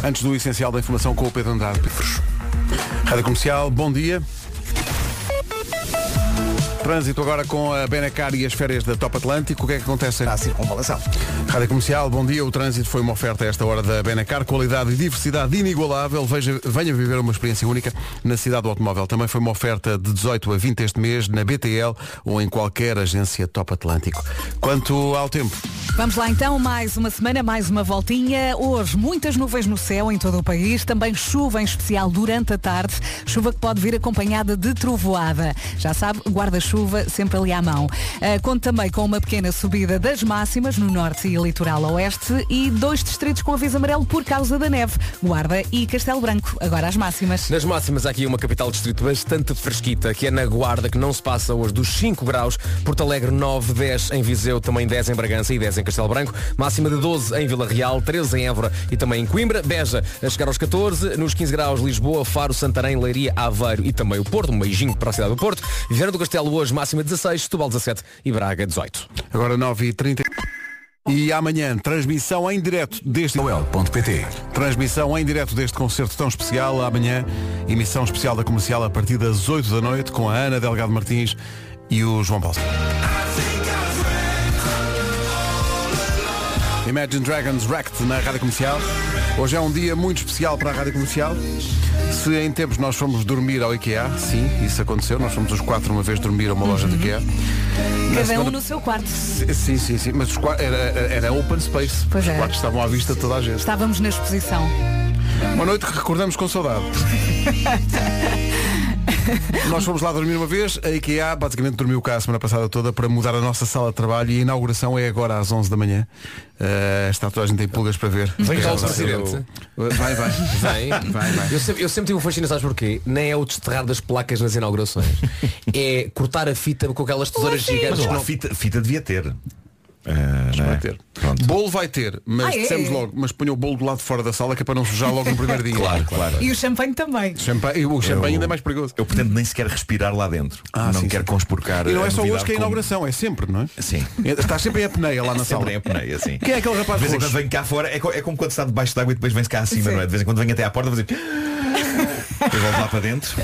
Antes do essencial da informação com o Pedro Andrade. Rádio Comercial, bom dia. Trânsito agora com a Benacar e as férias da Top Atlântico. O que é que acontece? A circunvalação. Rádio Comercial, bom dia. O trânsito foi uma oferta a esta hora da Benacar. Qualidade e diversidade inigualável. Veja, venha viver uma experiência única na cidade do automóvel. Também foi uma oferta de 18 a 20 este mês na BTL ou em qualquer agência Top Atlântico. Quanto ao tempo, Vamos lá então, mais uma semana, mais uma voltinha. Hoje, muitas nuvens no céu em todo o país, também chuva em especial durante a tarde, chuva que pode vir acompanhada de trovoada. Já sabe, guarda-chuva sempre ali à mão. Ah, conta também com uma pequena subida das máximas no norte e litoral oeste e dois distritos com aviso amarelo por causa da neve, Guarda e Castelo Branco. Agora as máximas. Nas máximas aqui uma capital distrito bastante fresquita, que é na Guarda, que não se passa hoje dos 5 graus, Porto Alegre 9, 10 em Viseu, também 10 em Bragança e 10 em Castelo Branco, máxima de 12 em Vila Real, 13 em Évora e também em Coimbra, Beja a chegar aos 14, nos 15 graus Lisboa, Faro, Santarém, Leiria, Aveiro e também o Porto, um beijinho para a cidade do Porto, Viana do Castelo hoje máxima 16, Setúbal 17 e Braga 18. agora 9h30. E amanhã, transmissão em direto deste Transmissão em direto deste concerto tão especial. Amanhã, emissão especial da comercial a partir das 8 da noite com a Ana Delgado Martins e o João Paulo. Imagine Dragons Wrecked na Rádio Comercial. Hoje é um dia muito especial para a Rádio Comercial. Se em tempos nós fomos dormir ao IKEA, sim, isso aconteceu. Nós fomos os quatro uma vez dormir a uma loja de IKEA. Na Cada um semana- no seu quarto. Sim, sim, sim. Mas era, era open space. Pois os é. quartos estavam à vista de toda a gente. Estávamos na exposição. Uma noite que recordamos com saudade. Nós fomos lá dormir uma vez, a IKEA basicamente dormiu cá a semana passada toda para mudar a nossa sala de trabalho e a inauguração é agora às 11 da manhã. Uh, está toda a gente em pulgas para ver. Vem cá o presidente. Vai, vai. Vem. Vai, vai. Eu sempre, eu sempre tive um fascínio, sabes porquê? Nem é o desterrar das placas nas inaugurações. é cortar a fita com aquelas tesouras gigantes. Mas lá, não- fita, fita devia ter. Ah, não Vai é? ter. Pronto. Bolo vai ter, mas Ah, é? dissemos logo, mas ponha o bolo do lado de fora da sala que é para não sujar logo no primeiro dia. Claro, claro. E o champanhe também. Champanhe, o champanhe Eu- ainda é mais perigoso. Eu pretendo nem sequer respirar lá dentro. Ah, não sim, quero sim. conspurcar. E não é só hoje que é a como- inauguração, é sempre, não é? Sim. Está sempre em apneia lá na sala. Sempre em apneia, assim. Quem é aquele rapaz De vez em quando vem cá fora, é, co- é como quando está debaixo d'água e depois vem-se cá acima, não é? De vez em quando vem até à porta fazer. Depois volto lá para dentro.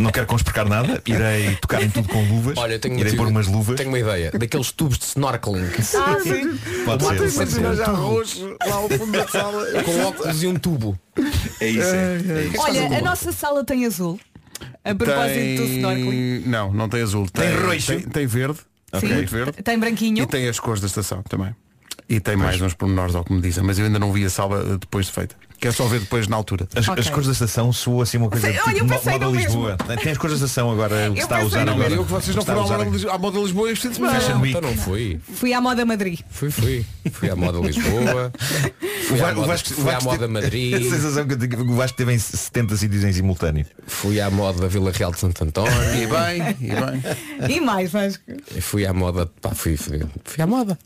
Não quero conspurcar nada, irei tocar em tudo com luvas. Olha, tenho irei pôr umas luvas. Tenho uma ideia. Daqueles tubos de snorkeling. Ah, sim. Pode ser, pode ser. já roxo lá ao fundo da sala. com óculos e um tubo. É isso, é. é isso. Olha, a nossa sala tem azul. A propósito do snorkeling. Não, não tem azul. Tem roxo? Tem, tem verde. Sim. Tem verde. Tem branquinho. E tem as cores da estação também. E tem mais uns pormenores ao que me dizem, mas eu ainda não vi a sala eh, depois de feita. Quero só ver depois na altura. As, Ok. as cores da estação soam assim uma coisa Sei, olha, eu mo- pensei moda Lisboa. Tem as cores da estação agora, o que Eu está a usar agora. Eu que vocês não foram à moda, Lisboa este fim de semana. Week. Então não fui. Fui à moda Madrid. Fui, fui. Fui à moda Lisboa. Fui O à moda, Vasco- fui à moda teve- A Madrid. sensação que eu tenho que o Vasco teve em 70 sítios em simultâneo. Fui à moda Vila Real de Santo António. E bem, e bem. E mais, Vasco. E fui à moda. Pá, fui, fui, fui à moda.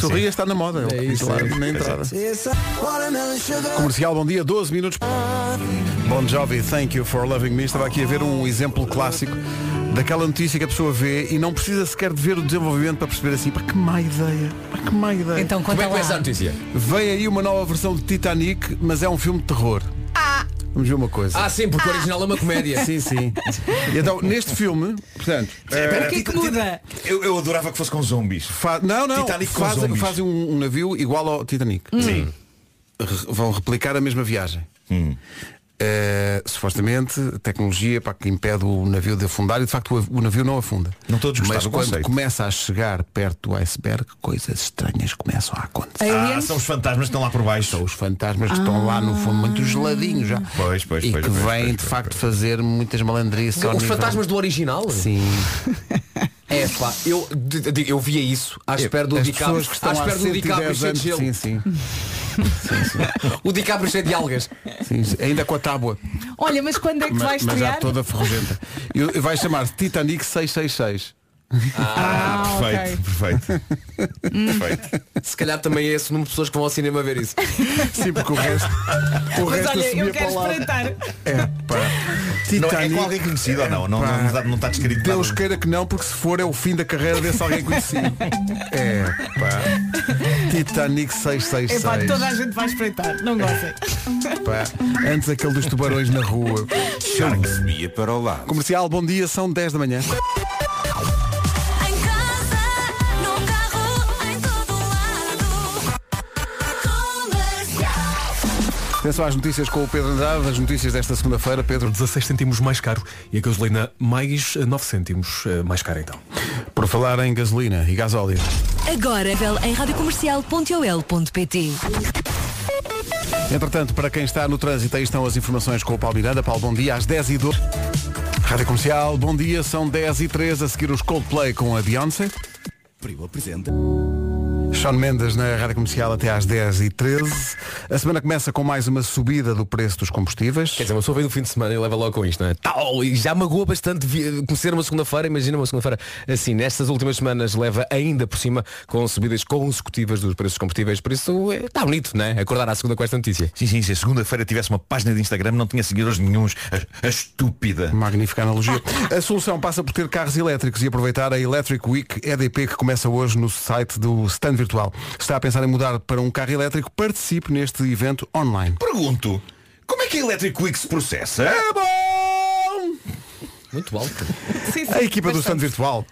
Sorria está na moda. É ele isso, lá é. na entrada. Comercial, bom dia, 12 minutos. Bon Jovi, thank you for loving me. Estava aqui a ver um exemplo clássico daquela notícia que a pessoa vê e não precisa sequer de ver o desenvolvimento para perceber assim, para que má ideia, para que má ideia. Então Como é que começa a lá. notícia? Vem aí uma nova versão de Titanic, mas é um filme de terror. Vamos ver uma coisa. Ah, sim, porque o original é uma comédia. Sim, sim. E então, neste filme, portanto, eh, O que é que muda? Eu, eu adorava que fosse com zombies. fa- não, não, Titanic com fazem, zombies. fazem um, um navio igual ao Titanic. Sim. Vão replicar a mesma viagem. Eh, supostamente tecnologia para que impede o navio de afundar e de facto o, o navio não afunda. Não todos Mas do quando conceito. começa a chegar perto do iceberg, coisas estranhas começam a acontecer. Ah, são os fantasmas que estão lá por baixo. São os fantasmas que estão lá no fundo muito geladinhos já. Pois, pois, e pois, que vêm de pois, facto fazer muitas malandrices. Os nível- fantasmas do original? Sim. É pá, eu, eu via isso à espera do DiCaprio. À espera do DiCaprio 110 cheio de gelo. sim, sim, O DiCaprio cheio de algas. sim, sim. Ainda com a tábua. Olha, mas quando é que Ma- vai mas, já estrear? toda ferrugenta. E vai chamar Titanic 666. Ah, Ah, perfeito, perfeito. perfeito. Se calhar também é esse número de pessoas que vão ao cinema ver isso. Sim, porque o resto. O Mas resto olha, assumia eu para quero o lado. espreitar. É, pá. Não, é Titanic. com alguém conhecido ou não? Não, Pá. não, não, está, não está descrito Deus nada. queira que não, porque se for é o fim da carreira desse alguém conhecido. É, pá. Titanic Epá, 666. toda a gente vai espreitar. Não gostem. Pá. Antes aquele dos tubarões na rua. Que subia para o lado. Comercial, bom dia, são 10 da manhã. Atenção às notícias com o Pedro Andrade, as notícias desta segunda-feira. Pedro, 16 cêntimos mais caro e a gasolina mais eh, 9 cêntimos eh, mais cara então. por falar em gasolina e gasóleo. Agora, em radiocomercial.ol.pt Entretanto, para quem está no trânsito, aí estão as informações com o Paulo Miranda. Paulo, bom dia, às 10 e 12 Rádio Comercial, bom dia, são 10 e 13 a seguir os Coldplay com a Beyoncé. Primo apresenta. Sean Mendes na Rádio Comercial até às 10 e 13 A semana começa com mais uma subida do preço dos combustíveis. Quer dizer, uma pessoa vem do fim de semana e leva logo com isto, não é? Tal, e já magoa bastante conhecer uma segunda-feira, imagina uma segunda-feira assim, nestas últimas semanas leva ainda por cima com subidas consecutivas dos preços dos combustíveis, por isso está bonito, não é? Acordar à segunda com esta notícia. Sim, sim, se a segunda-feira tivesse uma página de Instagram não tinha seguidores nenhuns. A, a estúpida. Magnífica analogia. A solução passa por ter carros elétricos e aproveitar a Electric Week EDP que começa hoje no site do Stand Virtual. Está a pensar em mudar para um carro elétrico? Participe neste evento online. Pergunto, como é que a Electric Week se processa? É bom! Muito alto. Sim, sim, A equipa do Stand bastante. Virtual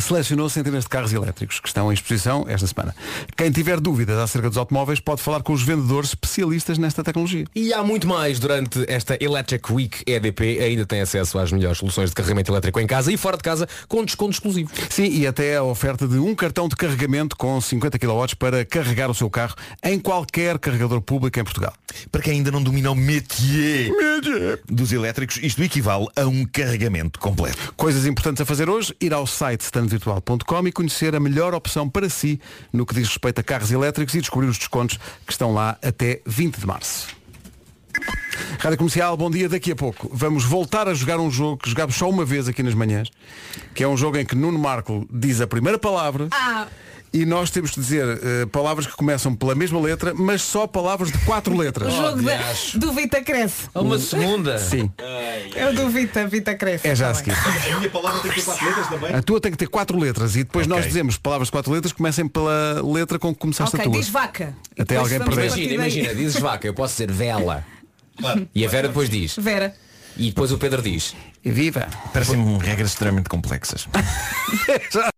selecionou centenas de carros elétricos que estão em exposição esta semana. Quem tiver dúvidas acerca dos automóveis pode falar com os vendedores especialistas nesta tecnologia. E há muito mais durante esta Electric Week EDP. Ainda tem acesso às melhores soluções de carregamento elétrico em casa e fora de casa com desconto exclusivo. Sim, e até a oferta de um cartão de carregamento com 50 kW para carregar o seu carro em qualquer carregador público em Portugal. Para quem ainda não domina o métier dos elétricos, isto equivale a um carregamento completo. Coisas importantes a fazer hoje, ir ao site standvirtual.com e conhecer a melhor opção para si no que diz respeito a carros elétricos e descobrir os descontos que estão lá até 20 de março. Rádio Comercial, bom dia. Daqui a pouco vamos voltar a jogar um jogo que jogámos só uma vez aqui nas manhãs, que é um jogo em que Nuno Marco diz a primeira palavra Ah, e nós temos que dizer eh, palavras que começam pela mesma letra, mas só palavras de quatro o letras. jogo da- do Vita Cresce. Uma segunda. Sim, É o do Vita, Vita Cresce. é já a Tá seguir. A minha palavra tem que ter quatro letras também? A tua tem que ter quatro letras e depois nós Ok. dizemos palavras de quatro letras que comecem pela letra com que começaste Ok, a tua. diz vaca. Até alguém perder. Imagina, imagina, dizes vaca, eu posso dizer vela. Claro. E a Vera depois diz. Vera. E depois o Pedro diz. Viva! Parecem regras extremamente complexas.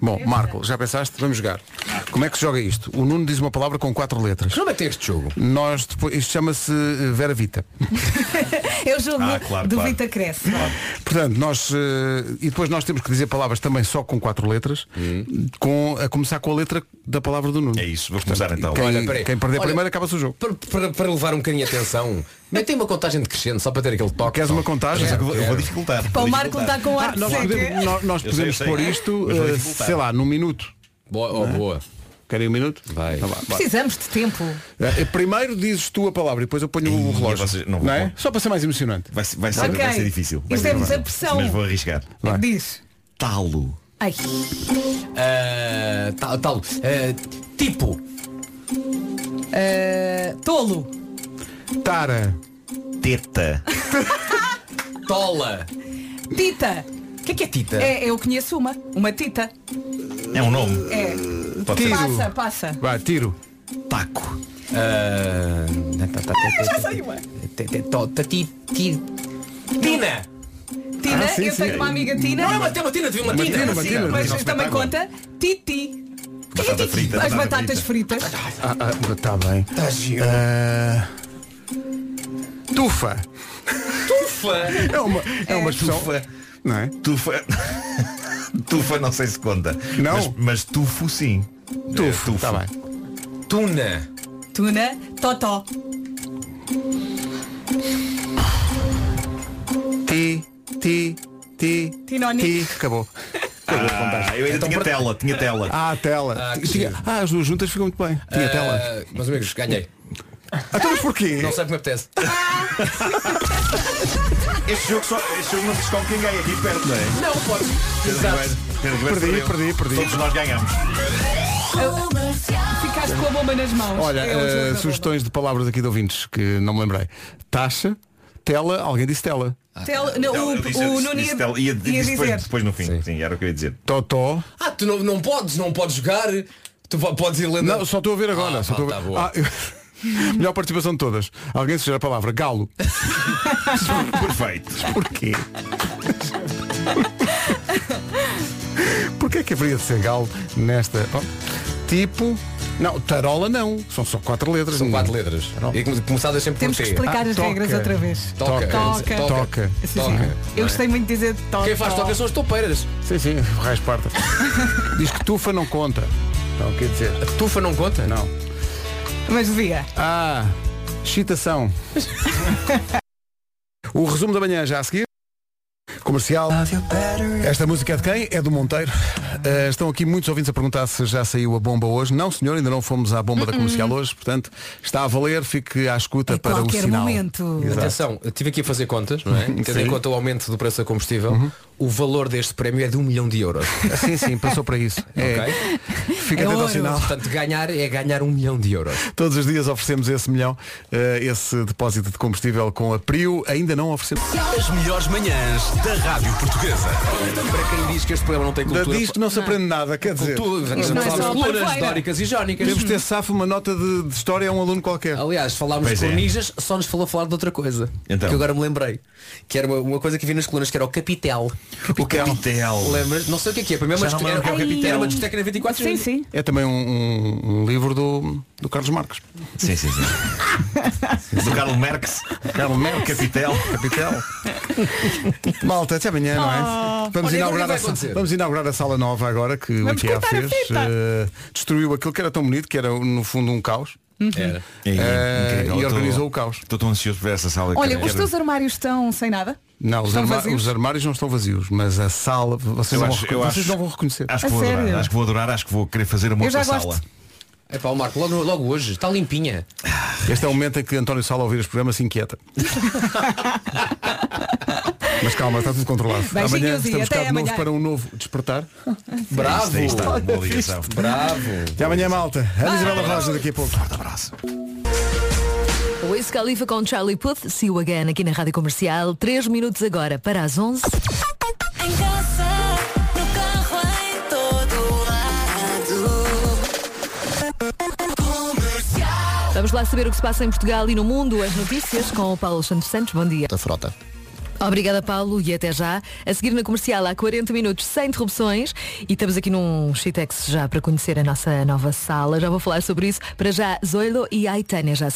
Bom, Marco, já pensaste? Vamos jogar. Como é que se joga isto? O Nuno diz uma palavra com quatro letras. Nome é que tem este jogo? Nós depois, isto chama-se eh, Vera Vita. É o jogo Ah, claro, do claro. Vita Cresce. Portanto, nós eh, e depois nós temos que dizer palavras também só com quatro letras, com a começar com a letra da palavra do Nuno. É isso, vou começar então. Quem, Olha, peraí. quem perder Olha- primeiro acaba-se o jogo. Para, para, para levar um bocadinho a atenção, metem uma contagem decrescente só para ter aquele toque. Queres uma contagem? Mas eu vou- eu vou dificultar. Para o Marco está com ar de Nós podemos, nós, nós podemos sei, pôr isto, dificultar. sei lá, num minuto. Boa, oh, boa. Querem um minuto? Vai. Então. Precisamos de tempo. Eh, Primeiro dizes tu a palavra e depois eu ponho o relógio. vocês- não Não, é? Só para ser mais emocionante. Vai, ser- vai, ser, Ok. vai ser difícil. Vai Isto ser é muita pressão. Mas vou arriscar. Vai. Diz. Talo. Ai. Ah, tal, tal. Ah, tipo. Uh, tolo. Tara. Teta. Tola. Tita. O que é que é Tita? É, eu conheço uma. Uma tita. É um nome. É. Pode ser. Tiro. Passa, passa. Vai, tiro. Taco. Ah, tá, tá, tá, Já sei uma. ti- ti- Tina! Tina, Ah, sim, eu tenho uma amiga Tina. Não, é uma, tem uma Tina, tem uma Uma Tina. Tina, uma Sim, Tina. mas também conta Titi. Batata frita. As batata batatas frita. fritas. Ah, ah, está bem. Tá giro. Tufa. Tufa! É uma, é uma expressão. Tufa. Não é? Tufa. Tufa não sei se conta. Não? Mas, mas tufo sim. Tufo. É, Está bem. Tuna! Tuna, totó. Ti, ti, ti, Tinoni. ti. Acabou. Ah, eu ainda tinha tela, tinha tela. Ah, tela. Ah, Tinha- ah, as duas juntas ficam muito bem. Tinha tela. Ah, Meus amigos, ganhei. Ah, então mas porquê? Não sei como me apetece. Este jogo, só, este jogo não se escolhe quem ganha aqui perto, não é? Não, Pedro Ribeiro Perdi, perdi, perdi. Todos nós ganhamos. Ficaste com a bomba nas mãos. Olha, da sugestões de palavras aqui de ouvintes que não me lembrei. Taxa, tela, alguém disse tela. bomba. Tel- não, o, disse- o Nuno ia, tela. Ia- ia disse depois, dizer. depois no fim. Sim. era o que eu ia dizer. Totó. Ah, tu não, não podes, não podes jogar. Tu po- podes ir lendo. Não, só estou a ver agora. Ah, só estou a tá ver. boa. Ah, eu- Melhor participação de todas. Alguém sugere a palavra galo. Perfeito. Porquê? Porquê é que haveria de ser galo nesta. Oh, tipo. Não, tarola não. São só quatro letras. São quatro letras. E come- começadas sempre Temos por que T. explicar Ah, as regras toca. outra vez. Toca. Toca. Toca. Sim, sim. Toca. Eu gostei muito de dizer toca. Quem faz toca são as toupeiras. Sim, sim, raios parta. Diz que tufa não conta. Então, quer dizer. A tufa não conta? Não. Mas devia. Ah, excitação. o resumo da manhã já a seguir. Comercial. Esta música é de quem? É do Monteiro. Uh, estão aqui muitos ouvintes a perguntar se já saiu a bomba hoje. Não, senhor, ainda não fomos à bomba da comercial hoje. Portanto, está a valer. Fique à escuta para o qualquer sinal. momento. Exato. Atenção, eu estive aqui a fazer contas, não é? Tendo Sim. em conta o aumento do preço da combustível, o valor deste prémio é de um milhão de euros. Sim, sim, passou para isso. É, Ok? Fica É atento ao sinal. Portanto, ganhar é ganhar um milhão de euros. Todos os dias oferecemos esse milhão, eh, esse depósito de combustível com a Prio. Ainda não oferecemos. As melhores manhãs da Rádio Portuguesa. Para quem diz que este programa não tem Da cultura. disto não se aprende nada, quer dizer. Cultura, Isto não é colunas dóricas e jónicas. Temos de ter safo uma nota de, de história a um aluno qualquer. Aliás, falámos Pois de é. cornijas, só nos falou falar de outra coisa. Então. Que agora me lembrei. Que era uma, uma coisa que vi nas colunas, que era o capitel. O capitel. Lembras? Não sei o que é que é. Para mim é uma Já não me discoteca- lembro o que é o capitel. era uma discoteca na 24 Sim, sim. É também um, um- um livro do, do Carlos Marques. Sim, sim, sim. Do Carlos Merckx. Carlos Marques. Capitel. Capitel. Malta, até amanhã, não é? Vamos, Olha, agora o inaugurar que vai a, sa- acontecer? vamos inaugurar a sala nova agora que o Vamos IKEA cortar a fez. fita. Eh, destruiu aquilo que era tão bonito, que era no fundo um caos. Era. É incrível. e organizou tô- o caos. Estou tão ansioso por ver essa sala. Olha, os teus armários estão sem nada? Não, os, arma- vazios? os armários não estão vazios, mas a sala, vocês, não, acho- vão, vocês acho- não vão reconhecer. Acho que vou adorar, acho que vou adorar, acho que vou querer fazer uma outra gosto. sala. É pá, o Marco, logo, logo hoje, está limpinha. Este é o momento em que António Sala ao ouvir este programa se inquieta. Mas calma, está tudo controlado. Amanhã e estamos cá de novo para um novo despertar. Bravo! Está, boa ligação. Bravo! Até amanhã, malta. Ana Isabela Roja daqui a pouco. Forte abraço. Wiz Khalifa com Charlie Puth, See You Again aqui na Rádio Comercial. 3 minutos agora para as 11. Em casa, no carro, em todo lado. Comercial. Vamos lá saber o que se passa em Portugal e no mundo. As notícias com o Paulo Santos Santos. Bom dia. Da frota. Obrigada, Paulo, e até já. A seguir na comercial há 40 minutos sem interrupções e estamos aqui num Chitex já para conhecer a nossa nova sala. Já vou falar sobre isso. Para já, Zoilo e Aitânia já.